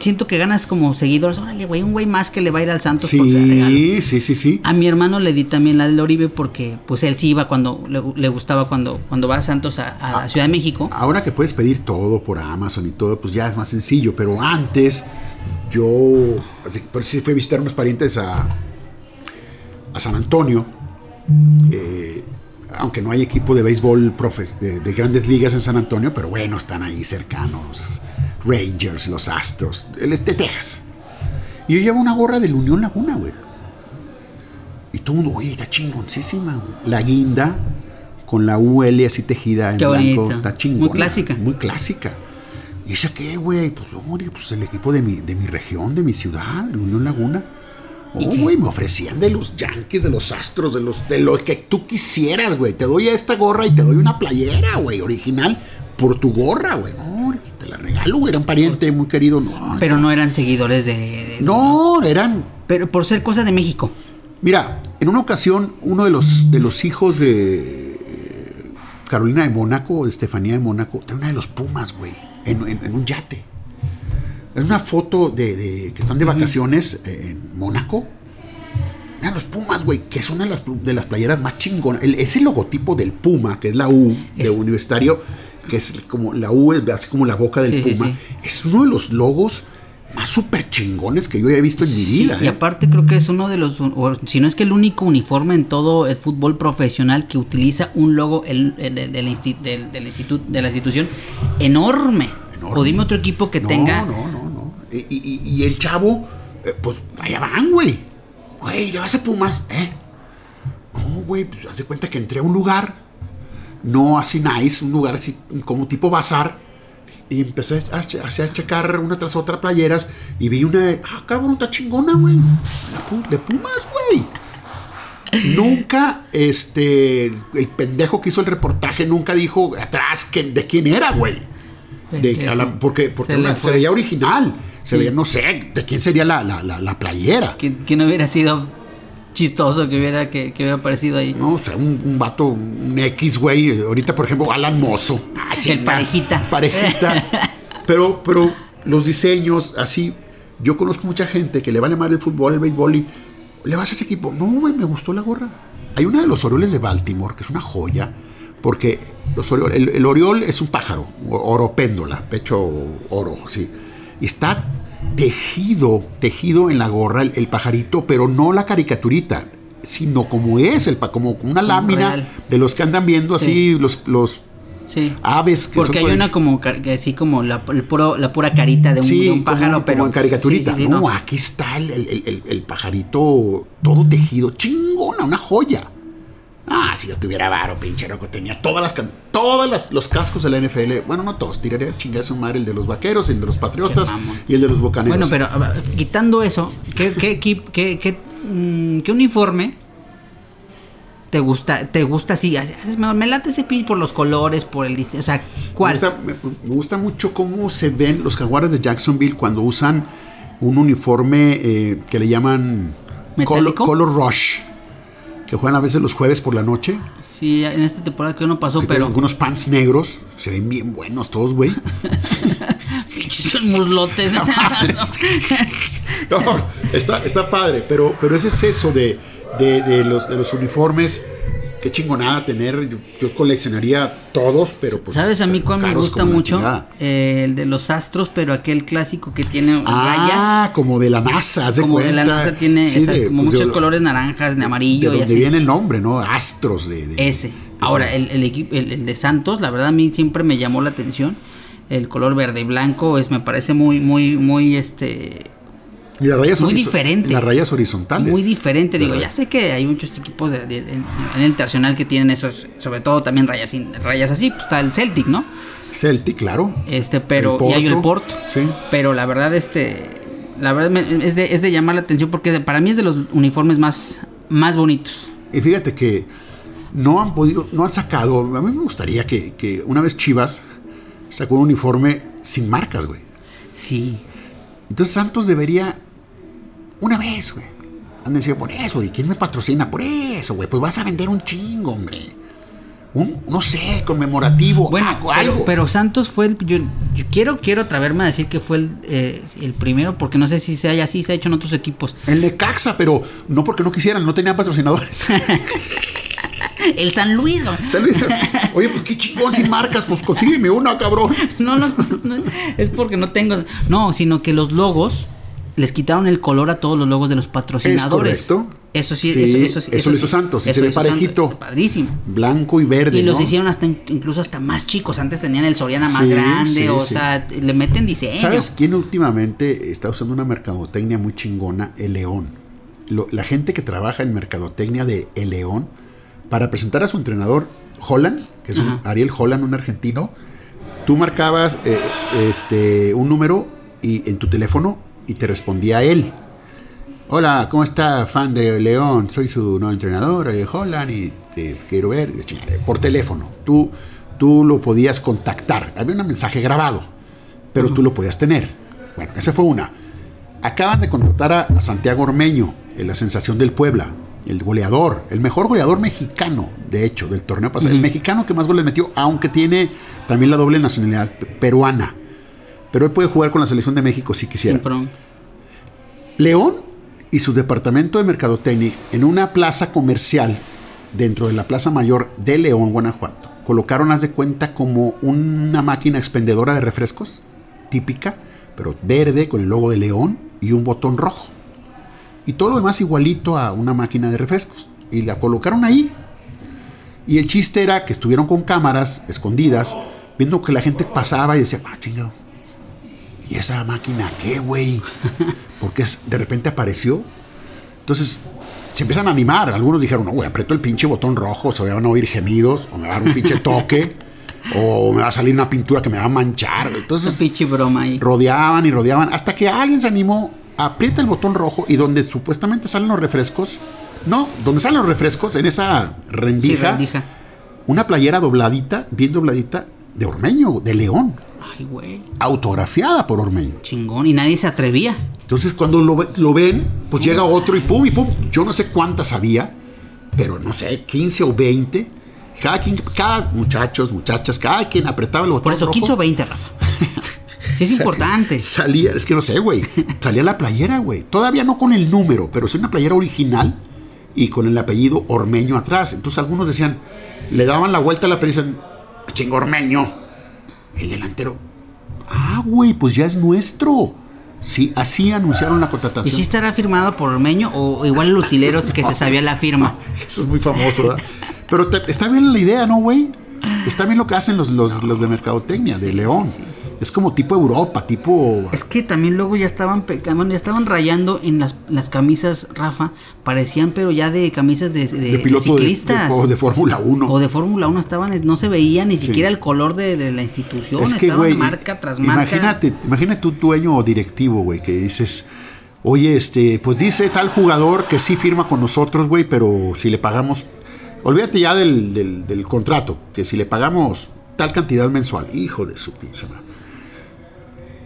siento que ganas como seguidores. Órale, güey, un güey más que le va a ir al Santos por ese regalo. Sí, sí, sí, sí. A mi hermano le di también la del Oribe porque, pues él sí iba cuando, le, le gustaba cuando, cuando va a Santos a, a la Ciudad de México. Ahora que puedes pedir todo por Amazon y todo, pues ya es más sencillo. Pero antes, yo, por si fui a visitar unos parientes a, a San Antonio. eh, aunque no hay equipo de béisbol profes, de, de grandes ligas en San Antonio, pero bueno, están ahí cercanos. Rangers, los Astros, de Texas. Y yo llevo una gorra del Unión Laguna, güey. Y todo el mundo, oye, está chingoncísima. güey. La guinda con la UL así tejida en Qué blanco. Está chingona. Muy clásica. Muy clásica. ¿Y esa qué, güey? Pues, no, digo, pues el equipo de mi, de mi región, de mi ciudad, el Unión Laguna. ¿Y Oh, güey, me ofrecían de los Yankees, de los Astros, de los de lo que tú quisieras, güey. Te doy esta gorra y te doy una playera, güey, original por tu gorra, güey. No, la regalo, güey. Era un pariente muy querido. No, Pero no eran seguidores de... de- no, eran Pero por ser cosa de México. Mira, en una ocasión, uno de los, de los hijos de eh, Carolina de Mónaco, de Estefanía de Mónaco, trae una de los Pumas, güey, en, en- en un yate. Es una foto de, de- que están de vacaciones eh, en Mónaco. Mira los Pumas, güey, que es una de las, de las playeras más chingonas. El- ese logotipo del Puma, que es la U de Es- universitario, que es como la U, así como la boca del Sí, Puma, sí. es uno de los logos más súper chingones que yo he visto en mi vida. y ¿eh? aparte creo que es uno de los, si no es que el único uniforme en todo el fútbol profesional que utiliza un logo el- el- el- del, insti- del- del institu- de la institución enorme. Enorme. O dime otro equipo que no, tenga... No, no, no. Y- y el chavo, eh, pues allá van, güey. Güey, le vas a Pumas, ¿eh? No, güey, pues haz de cuenta que entré a un lugar, no así nice, un lugar así como tipo bazar. Y empecé a, a- a checar una tras otra playeras y vi una ah, cabrón, está chingona, güey. De Pumas, güey. Nunca, este, el pendejo que hizo el reportaje nunca dijo atrás que, de quién era, güey. De- a la- porque porque Se una- veía original. Se Sí. veía, no sé, de quién sería la, la, la, la playera. Que, que no hubiera sido chistoso que hubiera, que, que hubiera aparecido ahí. No, o sea, un, un vato, un X, güey. Ahorita, por ejemplo, Alan Mozo. Ah, El chinga, parejita. Parejita. pero, pero los diseños, así. Yo conozco mucha gente que le vale mal el fútbol, el béisbol y le vas a ese equipo. No, güey, me gustó la gorra. Hay una de los Orioles de Baltimore, que es una joya, porque los Oriol- el, el Oriol es un pájaro, o- oropéndola, pecho oro, sí. Y está tejido, tejido en la gorra el, el pajarito, pero no la caricaturita, sino como es, el, como una lámina real. de los que andan viendo así, Sí. los, los Sí. aves que Porque son hay una como, así como la, el puro, la pura carita de un, Sí, de un como- pájaro, como, pero... en caricaturita. Sí, no. aquí está el, el- el- el pajarito todo tejido, chingona, una joya. Ah, si yo tuviera varo, pinche loco, tenía todas las todas las- los cascos de la NFL. Bueno, no todos, tiraría chingada su madre el de los vaqueros, el de los patriotas y el de los bocaneros. Bueno, pero ver, quitando eso, ¿qué, qué, qué, qué mm, ¿qué uniforme te gusta, te gusta así? Me, me late ese pin por los colores, por el diseño, o sea, ¿cuál? Me gusta, me- me gusta mucho cómo se ven los jaguares de Jacksonville cuando usan un uniforme eh, que le llaman color Rush, que juegan a veces los jueves por la noche. Sí, en esta temporada que no pasó, que pero tienen unos pants negros, se ven bien buenos todos, güey. pinches muslotes. No, está, está padre, pero, pero ese exceso de, de, de los, de los uniformes, qué chingonada tener. Yo, yo coleccionaría todos, pero pues. ¿Sabes a mí cuál me gusta mucho? Eh, el de los astros, pero aquel clásico que tiene Ah, rayas. como de la NASA, haz de Como de la. NASA tiene Sí, esa- de- como pues, muchos de- colores naranjas, de amarillo De y donde así. viene el nombre, ¿no? Astros de. Ese. Ahora, el, el- el de Santos, la verdad a mí siempre me llamó la atención. El color verde y blanco es, me parece muy, muy, muy, este, Y las rayas muy diferente. Las rayas horizontales. muy diferente. Digo, ya sé que hay muchos equipos de, de- de- en el internacional que tienen esos, sobre todo también rayas, rayas así. Pues está el Celtic, ¿no? Celtic, claro. Este, pero y hay el Porto, Porto. sí. Pero la verdad, este, la verdad me- es de, es de llamar la atención porque para mí es de los uniformes más, más bonitos. Y fíjate que no han podido, no han sacado. A mí me gustaría que, que una vez Chivas sacó un uniforme sin marcas, güey. Sí. Entonces Santos debería, una vez, güey. Han decidido por eso, ¿y quién me patrocina? Por eso, güey. Pues vas a vender un chingo, hombre. Un, no sé, conmemorativo. Bueno, algo, pero, algo. pero Santos fue el. Yo, yo quiero, quiero atreverme a decir que fue el, eh, el primero, porque no sé si se haya así, se ha hecho en otros equipos. El Necaxa, pero no porque no quisieran, no tenían patrocinadores. El San Luis, güey. San Luis, Oye, pues qué chingón sin marcas, pues consígueme una, cabrón. No, no, no, es porque no tengo. No, sino que los logos les quitaron el color a todos los logos de los patrocinadores. Es correcto. Eso sí, Sí, eso, eso, sí, eso lo hizo sí, Santos, eso se ve Santos, parejito. padrísimo. Blanco y verde. Y los hicieron hasta incluso hasta más chicos. Antes tenían el Soriana más Sí, grande. sí, o sí. sea, le meten diseño. ¿Sabes quién últimamente está usando una mercadotecnia muy chingona? El León. Lo- la gente que trabaja en mercadotecnia de El León, para presentar a su entrenador Holland, que es un. Ariel Holland, un argentino, tú marcabas eh, este, un número y, en tu teléfono y te respondía él. Hola, ¿cómo está, fan de León? Soy su nuevo entrenador, Holland, y te quiero ver. Por teléfono. Tú, tú lo podías contactar. Había un mensaje grabado pero tú lo podías tener. Bueno, esa fue una. Acaban de contratar a, a Santiago Ormeño, en la sensación del Puebla, el goleador, el mejor goleador mexicano, de hecho, del torneo pasado. El mexicano que más goles metió, aunque tiene también la doble nacionalidad pe- peruana. Pero él puede jugar con la selección de México si quisiera. León y su departamento de mercadotecnia en una plaza comercial dentro de la Plaza Mayor de León, Guanajuato. Colocaron, haz de cuenta, como una máquina expendedora de refrescos, típica, pero verde, con el logo de León y un botón rojo. Y todo lo demás igualito a una máquina de refrescos. Y la colocaron ahí. Y el chiste era que estuvieron con cámaras escondidas, viendo que la gente pasaba y decía, ah, chingado. ¿Y esa máquina qué, güey? Porque de repente apareció. Entonces se empiezan a animar. Algunos dijeron, no, güey, aprieto el pinche botón rojo, se van a oír gemidos, o me va a dar un pinche toque, o me va a salir una pintura que me va a manchar. Entonces pinche broma ahí. rodeaban y rodeaban hasta que alguien se animó, aprieta el botón rojo y donde supuestamente salen los refrescos, no, donde salen los refrescos, en esa Sí, rendija, rendija. una playera dobladita, bien dobladita, de Ormeño, de León, Ay, güey. autografiada por Ormeño. Chingón. Y nadie se atrevía. Entonces cuando lo, lo ven, pues llega otro y pum y pum. Yo no sé cuántas había, pero no sé, 15 o 20. Cada quien, cada muchachos, muchachas, cada quien apretaba el botón Por eso, rojo, 15 o 20, Rafa. Sí, es importante. Salía, es que no sé, güey. Salía la playera, güey. Todavía no con el número, pero sí una playera original y con el apellido Ormeño atrás. Entonces algunos decían, le daban la vuelta a la película y decían, chingo Ormeño. El delantero, ah, güey, pues ya es nuestro. Sí, así anunciaron la ¿Y contratación. si estará firmado por Ormeño o igual el utilero que se sabía la firma? Eso es muy famoso, ¿verdad? Pero te- está bien la idea, ¿no, güey? Está bien lo que hacen los, los, los de Mercadotecnia, de León. Es como tipo Europa, tipo... Es que también luego ya estaban bueno, ya estaban rayando en las, las camisas, Rafa, parecían pero ya de camisas de, de- ciclistas. de- o de Fórmula 1. o de Fórmula 1 estaban, no se veía ni Sí. siquiera el color de, la institución, es que, estaban güey, marca tras marca. imagínate, imagínate tu dueño o directivo, güey, que dices, Oye, este, pues dice tal jugador que sí firma con nosotros, güey, pero si le pagamos. Olvídate ya del, del- del contrato, que si le pagamos tal cantidad mensual, hijo de su pinche madre.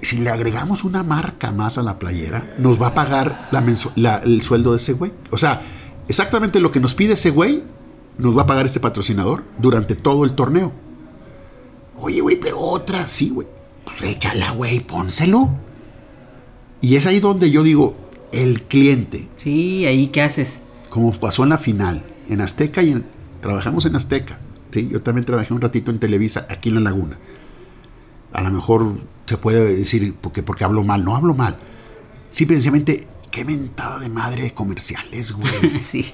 Si le agregamos una marca más a la playera, nos va a pagar la mensu- la- el sueldo de ese güey. O sea, exactamente lo que nos pide ese güey, nos va a pagar este patrocinador durante todo el torneo. Oye, güey, pero otra, sí, güey. Pues échala, güey, pónselo. Y es ahí donde yo digo, el cliente, Sí, ahí qué haces. como pasó en la final, en Azteca y en, trabajamos en Azteca. Sí, yo también trabajé un ratito en Televisa, aquí en La Laguna. A lo mejor se puede decir porque, porque hablo mal, no hablo mal. Sí, precisamente, qué mentada de madre de comerciales, güey. Sí.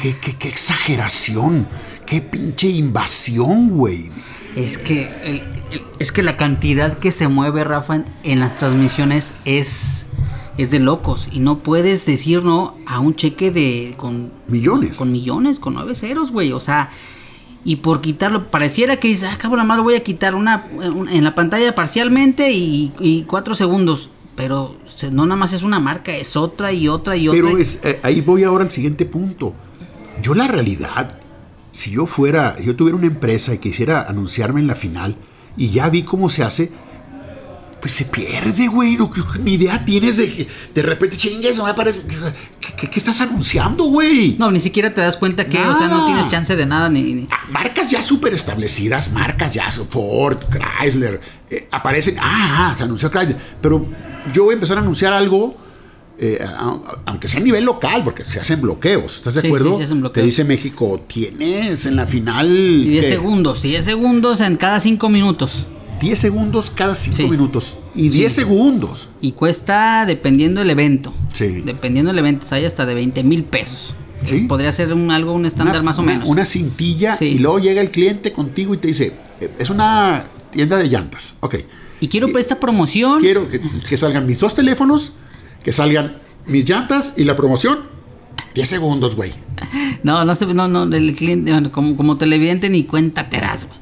qué, qué- qué exageración, qué pinche invasión, güey. Es que, el- el- es que la cantidad que se mueve, Rafa, en, en las transmisiones es, es de locos. Y no puedes decir no a un cheque de con, Millones. con millones, con nueve ceros, güey. O sea, y por quitarlo, pareciera que dices, ah, cabrón, más lo voy a quitar una, un- en la pantalla parcialmente y, y cuatro segundos. Pero se- no nada más es una marca, es otra y otra y otra. Pero es, eh, ahí voy ahora al siguiente punto. Yo la realidad, si yo fuera, yo tuviera una empresa y quisiera anunciarme en la final y ya vi cómo se hace, pues se pierde, güey. No, ¿qué- qué- ni idea tienes de que de repente chingues, no me parece. ¿Qué, qué- qué estás anunciando, güey? No, ni siquiera te das cuenta que, o sea, no Nada. tienes chance de nada ni- ni... Ah, Marcas ya súper establecidas, marcas ya, Ford, Chrysler, eh, aparecen, ah, ah, se anunció Chrysler, pero yo voy a empezar a anunciar algo, eh, aunque sea a nivel local, porque se hacen bloqueos, ¿estás de Sí, acuerdo? sí, se hacen Te bloqueos. dice México, tienes en la final... Y 10 ¿qué? segundos, 10 segundos en cada 5 minutos. 10 segundos cada 5 Sí. minutos. Y 10 segundos. Y cuesta dependiendo del evento. Sí. Dependiendo del evento, hay hasta de 20 mil pesos. Sí. Podría ser un, algo, un estándar más o una- menos. Una cintilla Sí. y luego llega el cliente contigo y te dice, eh, es una tienda de llantas. Ok. y quiero para esta promoción. Quiero que, que salgan mis dos teléfonos, que salgan mis llantas y la promoción. 10 segundos, güey. No, no, se- no, no, el cliente, bueno, como, como televidente, ni cuenta te das, güey.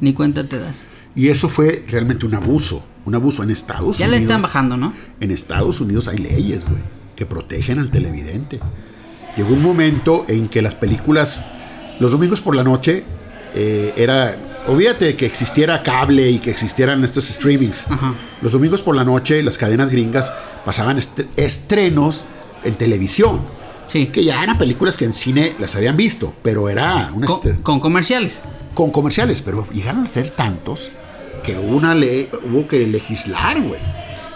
Ni cuenta te das. Y eso fue realmente un abuso. Un abuso en Estados Ya Unidos. le están bajando, ¿no? En Estados Unidos hay leyes, güey, que protegen al televidente. Llegó un momento en que las películas, los domingos por la noche, eh, era. Olvídate de que existiera cable y que existieran estos streamings. Ajá. Los domingos por la noche, las cadenas gringas pasaban est- estrenos en televisión. Sí. Que ya eran películas que en cine las habían visto, pero era un Con, con comerciales. con comerciales, pero llegaron a ser tantos que hubo una ley, hubo que legislar, güey.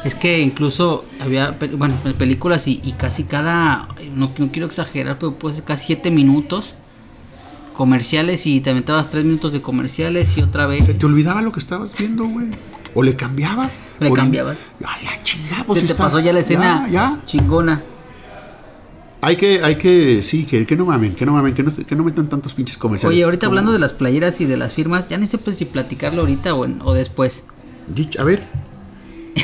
Es que incluso había, bueno, pe- películas y, y casi cada, no, no quiero exagerar, pero pues casi 7 minutos comerciales y te aventabas 3 minutos de comerciales y otra vez. Se te olvidaba lo que estabas viendo, güey. O le cambiabas. Le O cambiabas. A la chingada, pues Se te pasó ya la escena Ya, ya. chingona. Hay que, hay que, sí, que, que no mamen, que no mamen, que no, que no metan tantos pinches comerciales. Oye, ahorita Como- hablando de las playeras y de las firmas, ya ni sé pues, si platicarlo ahorita o, en- o después. A ver,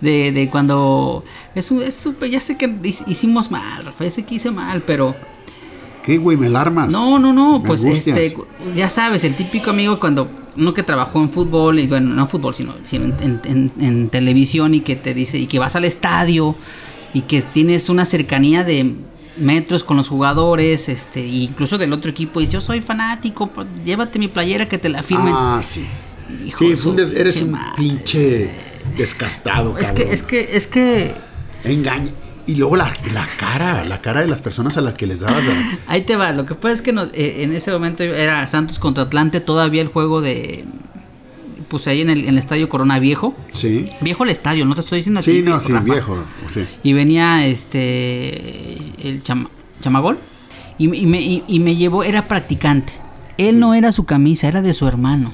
De, de cuando. Es, es súper- ya sé que hic- hicimos mal, Rafa, ya sé que hice mal, pero. ¿qué, güey? Me alarmas. No, no, no, Me pues angustias. este, ya sabes, el típico amigo cuando uno que trabajó en fútbol, y bueno, no fútbol, sino, sino en, en- en- en televisión y que te dice, y que vas al estadio y que tienes una cercanía de metros con los jugadores, este, e incluso del otro equipo, y dices, yo soy fanático, pues, llévate mi playera que te la firmen. Ah, sí. Hijo Sí, un des- eres un madre. pinche descastado, Es que, es que, es que, Engaña. Y luego la, la cara, la cara de las personas a las que les dabas la- ahí te va, lo que pasa es que nos- eh, en ese momento era Santos contra Atlante, todavía el juego de, pues ahí en el, en el estadio Corona Viejo. Sí. Viejo el estadio, no te estoy diciendo Sí, aquí, no, sí, Rafa. viejo. Sí. Y venía este el chama- chamagol y, y me, y- y me llevó, era practicante. Él no era su camisa, era de su hermano.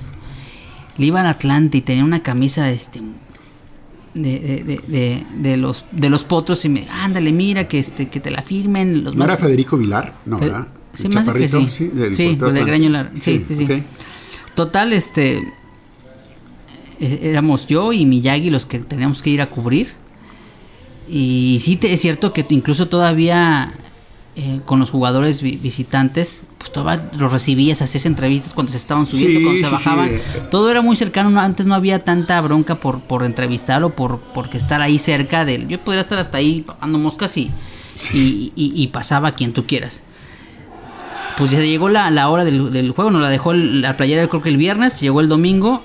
Le iba al Atlante y tenía una camisa este de, de, de- de- de los de los potros y me ándale mira que este que te la firmen los ¿No más- era Federico Vilar? No, Fe- ¿verdad? me hace que chaparrito, sí. del Sí, de. Greño Lar- sí, sí, sí. Total, este. Eh, Éramos yo y Miyagi los que teníamos que ir a cubrir. Y sí, te- es cierto que incluso todavía eh, con los jugadores vi- visitantes, pues todavía los recibías, hacías entrevistas cuando se estaban subiendo, Sí, cuando se sí, bajaban. sí. Todo era muy cercano, no- antes no había tanta bronca por, por entrevistar o por porque estar ahí cerca del... Yo podría estar hasta ahí papando moscas y, y, y- y pasaba quien tú quieras. Pues ya llegó la, la hora del, del juego, nos la dejó el- la playera creo que el viernes, llegó el domingo,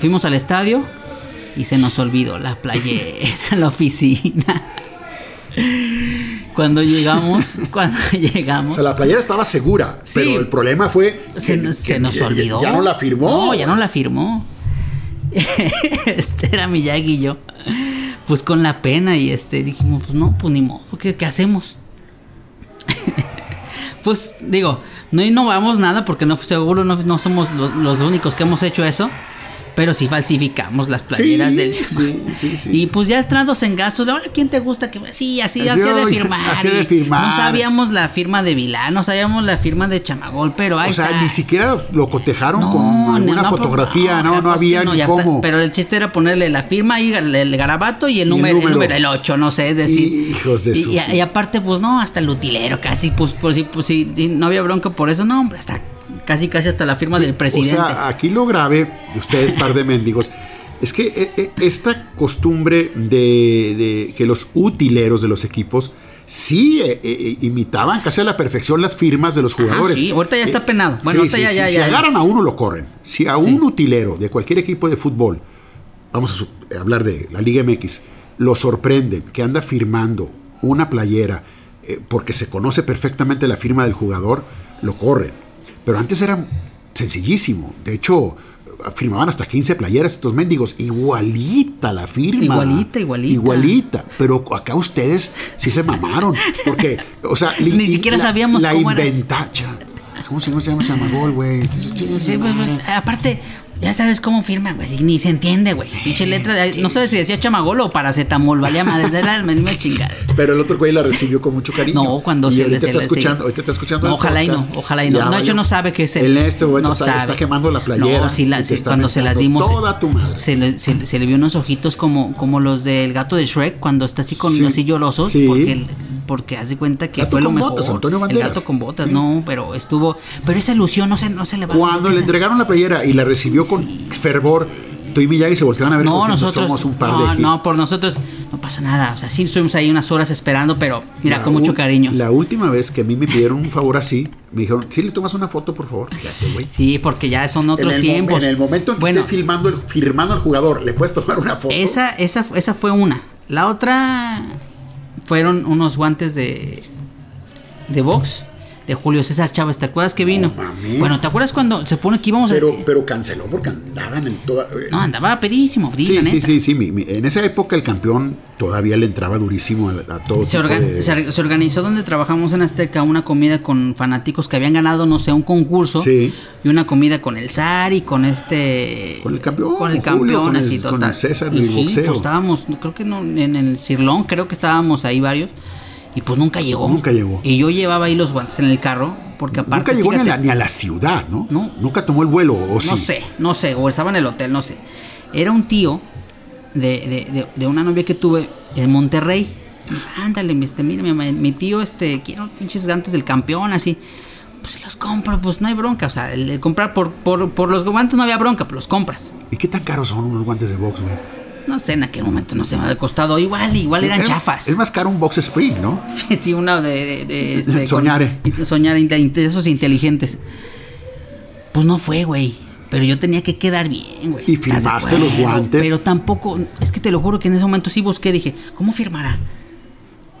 fuimos al estadio y se nos olvidó la playera la oficina. Cuando llegamos, cuando O llegamos, sea, la playera estaba segura, Sí. pero el problema fue que, se, nos- que se nos olvidó. Ya no la firmó. No, ya no la firmó. este era Miyagi y yo. Pues con la pena y este dijimos, pues no, pues ni modo, ¿qué, qué hacemos? pues digo, no innovamos nada porque no seguro no, no somos los, los únicos que hemos hecho eso. Pero sí falsificamos las playeras Sí, del sí, sí, sí. Y pues ya entrados en gastos, ahora quién te gusta que sí, así, así de firmar. así de firmar. No sabíamos la firma de Vilá, no sabíamos la firma de Chamagol, pero ahí O sea, está. ni siquiera lo cotejaron No, con alguna no, fotografía, no, no, había ni está. cómo. Pero el chiste era ponerle la firma y el, el garabato y el Y el número, el número. número, el 8, no sé, es decir. Hijos de y, su- y- y aparte, pues no, hasta el utilero casi, pues, pues, sí, pues sí, sí, no había bronca por eso, no, hombre, hasta casi, casi hasta la firma del presidente. O sea, aquí lo grave de ustedes, par de mendigos, es que eh, eh, esta costumbre de, de que los utileros de los equipos sí eh, eh, imitaban casi a la perfección las firmas de los jugadores. sí, ahorita ya está penado. Bueno, ahorita ya- ya- Si ya- agarran a uno, lo corren. Si a un utilero de cualquier equipo de fútbol, vamos a hablar de la Liga MX, lo sorprenden que anda firmando una playera eh, porque se conoce perfectamente la firma del jugador, lo corren. Pero antes era sencillísimo. De hecho, firmaban hasta 15 playeras estos mendigos. Igualita la firma. Igualita, igualita. Igualita. Pero acá ustedes sí se mamaron. Porque, o sea, li- Ni siquiera la- sabíamos la cómo era. inventa- cha- ¿Cómo se llama? Se llama Chamagol, güey. Sí, pues, pues, aparte, ya sabes cómo firma, güey. si Ni se entiende, güey. Pinche letra. de- no sabes si decía chamagol o paracetamol. Valía más desde el alma, me chingada. Pero el otro güey la recibió con mucho cariño. No, cuando y se ahorita le- se está escuchando, ahorita está escuchando No, el ojalá y no, ojalá y no. No, de hecho, no sabe que es el. En este momento no está, sabe. está quemando la playera. No, sí, la- cuando se las dimos. Toda tu madre. Se le, se, se le vio unos ojitos como, como los del gato de Shrek cuando está así con Sí. así llorosos. Sí. Porque, el- porque hace cuenta que Gato fue lo con mejor. botas, Antonio el Banderas. gato con botas, Sí. no, pero estuvo. Pero esa ilusión no se, no se le va a Cuando le entregaron la playera y la recibió con fervor, tú y Miyagi se volteaban a ver como No, si nosotros. somos un par no, de no, por nosotros no pasa nada. O sea, sí estuvimos ahí unas horas esperando, pero mira, La con mucho cariño. La última vez que a mí me pidieron un favor así, me dijeron, ¿sí le tomas una foto, por favor? Fíjate. Sí, porque ya son otros en tiempos. En el momento en que bueno, esté filmando el, firmando al jugador, ¿le puedes tomar una foto? esa, esa, esa fue una. La otra fueron unos guantes de de box de Julio César Chávez. ¿Te acuerdas que vino? mames. bueno, ¿te acuerdas cuando se pone que íbamos Pero, a... pero canceló porque andaban en toda... eh, No, andaba pedísimo, Sí, la sí, neta. sí, sí. en esa época el campeón todavía le entraba durísimo a, a todo Se, tipo organ- de- se- organizó donde trabajamos en Azteca una comida con fanáticos que habían ganado, no sé, un concurso. Sí. Y una comida con el zar y con este. Con el campeón, Con el con Julio, campeón, con el- así con total. el César Y del sí, boxeo. pues estábamos, creo que no, en el Cirlón, creo que estábamos ahí varios. Y pues nunca llegó. Nunca llegó. Y yo llevaba ahí los guantes en el carro, porque aparte. Nunca llegó ni a, la, ni a la ciudad, ¿no? No. Nunca tomó el vuelo, o sí. No sé, no sé, o estaba en el hotel, no sé. Era un tío de, de, de, de una novia que tuve en Monterrey. Ándale, este, mira, mi, mi tío, este, quiero pinches guantes del campeón, así. Pues los compro, pues no hay bronca. O sea, el, el comprar por, por, por los guantes no había bronca, pues los compras. ¿Y qué tan caros son unos guantes de box, güey? No sé, en aquel momento no se me había costado. Igual, igual eran Es- chafas. Es más caro un box spring, ¿no? sí, una de, de, de, este, Soñare. con- soñare, de esos inteligentes. Pues no fue, güey. Pero yo tenía que quedar bien, güey. ¿Y ¿Estás de firmaste los guantes? Pero tampoco, es que te lo juro que en ese momento sí busqué, dije, ¿cómo firmará?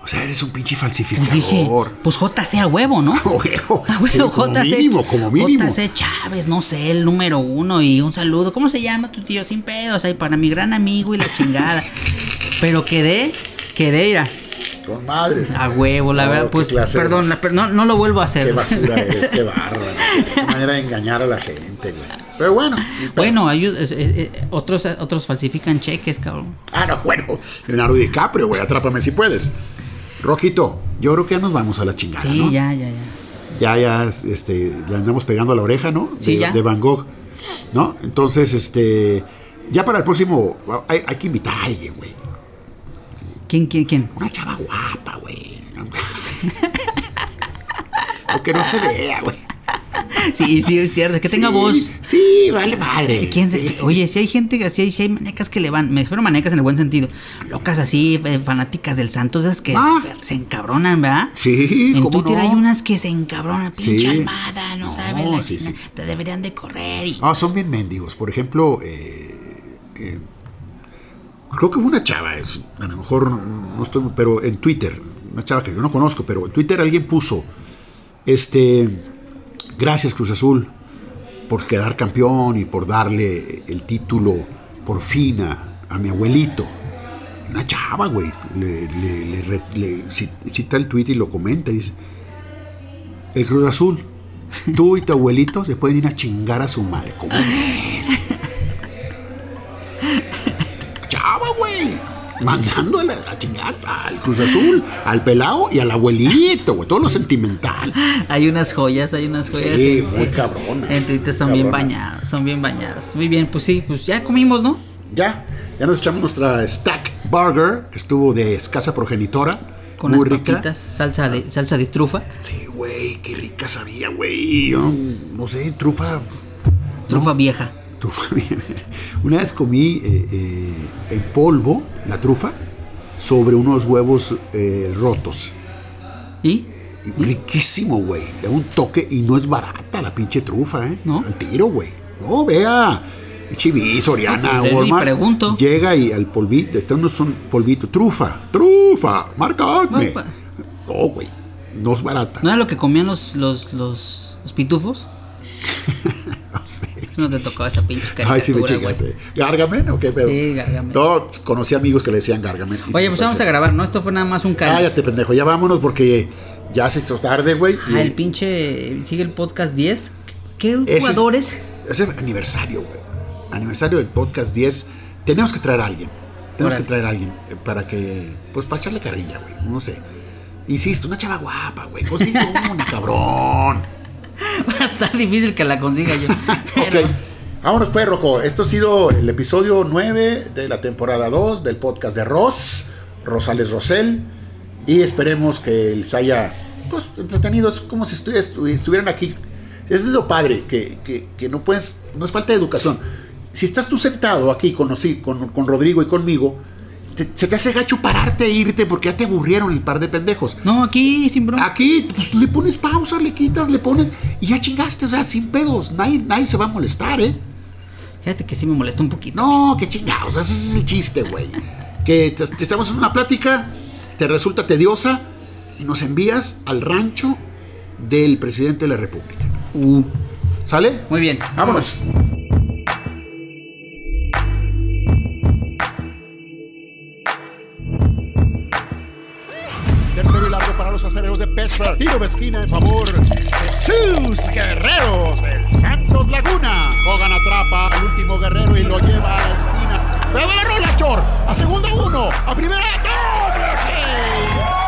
O sea, eres un pinche Pues dije, falsificador. pues JC a huevo, ¿no? A huevo. A huevo, Sí, como mínimo, como mínimo. JC Chávez, no sé, el número uno y un saludo. ¿Cómo se llama tu tío? Sin pedos, ahí para mi gran amigo y la chingada. Pero quedé, quedé, mira, Con madres. a huevo, la No, verdad, pues, perdón, la- pero no, no lo vuelvo a hacer. Qué basura eres, qué bárbaro. Qué manera de engañar a la gente, güey. Pero bueno. Bueno, hay, eh, eh, otros, otros falsifican cheques, cabrón. Ah, no, bueno. Leonardo DiCaprio, güey. Atrápame si puedes. Roquito, yo creo que ya nos vamos a la chingada. Sí, ¿no? ya, ya, ya. ya, ya, este, le andamos pegando a la oreja, ¿no? Sí, de, ya. de Van Gogh, ¿no? Entonces, este, ya para el próximo, hay, hay que invitar a alguien, güey. ¿Quién, quién, quién? Una chava guapa, güey. que no se vea, güey. Sí, sí, es cierto. Que tenga Sí, voz. Sí, vale madre. ¿Quién se- Sí. Oye, si hay gente así, si hay manecas que le van, me refiero manecas en el buen sentido, locas así, eh, fanáticas del Santos, esas que Ah. se encabronan, ¿verdad? Sí, En ¿cómo Twitter no? hay unas que se encabronan, pinche almada, no, No, sabes, la sí, te deberían de correr y... Ah, son bien mendigos. Por ejemplo, eh, eh, creo que fue una chava, es- a lo mejor no estoy, pero en Twitter, una chava que yo no conozco, pero en Twitter alguien puso, este, gracias Cruz Azul por quedar campeón y por darle el título por fin a, mi abuelito. Una chava, güey, le, le- cita el tweet y lo comenta y dice, el Cruz Azul, tú y tu abuelito se pueden ir a chingar a su madre. ¿Cómo ves? Mandando a, la, a chingar al Cruz Azul, al pelao y al abuelito, güey. Todo lo sentimental. Hay unas joyas, hay unas joyas. Sí, en- muy en- cabrona. En Twitter son bien bañados, son bien bañados. Muy bien, pues sí, pues ya comimos, ¿no? Ya, ya nos echamos nuestra stack burger, que estuvo de escasa progenitora. Con muy rica. papitas, salsa de, salsa de trufa. Sí, güey, qué rica sabía, güey. Yo no sé, trufa. Trufa vieja. trufa bien. Una vez comí eh, eh, en polvo la trufa sobre unos huevos eh, rotos. ¿Y? Riquísimo, güey. Da un toque y no es barata la pinche trufa, ¿eh? ¿No? Al tiro, güey. No, vea. Chiví, Soriana, No, Walmart. pregunto. Llega y al polvito, está unos son polvito, trufa, trufa, marca Acme. No, No, güey. No es barata. ¿No era lo que comían los, los, los, los pitufos? No te tocó esa pinche caricatura, Ay, sí güey. chingaste. ¿Gargamen o qué pedo? Sí, Gargamel. No, conocí amigos que le decían Gargamen. Oye, pues vamos a grabar, ¿no? Esto fue nada más un cáliz. Cállate, pendejo. Ya vámonos porque ya se hizo tarde, güey. Ah, y- el pinche. Sigue el podcast 10. ¿Qué Ese es- jugadores? Ese es aniversario, güey. Aniversario del podcast 10. Tenemos que traer a alguien. Tenemos Órale. que traer a alguien eh, para que. Pues para echarle carrilla, güey. No sé. Insisto, una chava guapa, güey. Consigue una, cabrón. Va a estar difícil que la consiga yo. Pero- Ok. Vámonos pues, Rocco. Esto ha sido el episodio 9 de la temporada 2 del podcast de Ross, Rosales Rosel. Y esperemos que les haya pues, entretenido. Es como si estu- estu- estuvieran aquí. Es lo padre, que, que- que no puedes. No es falta de educación. Si estás tú sentado aquí con, con, con Rodrigo y conmigo, te- se te hace gacho pararte e irte porque ya te aburrieron el par de pendejos. No, aquí sin bronca. Aquí pues, le pones pausa, le quitas, le pones y ya chingaste, o sea, sin pedos. Nadie, nadie se va a molestar, ¿eh? Fíjate que sí me molesta un poquito. No, qué chingados, ese es el chiste, güey. Que te, te estamos en una plática, te resulta tediosa y nos envías al rancho del presidente de la República. Uh, ¿Sale? muy bien. Vámonos. De Pittsburgh. Tiro de esquina en favor de sus guerreros del Santos Laguna. Hogan atrapa al último guerrero y lo lleva a la esquina. Pero la rola, Chor. A segunda uno. A primera. ¡No!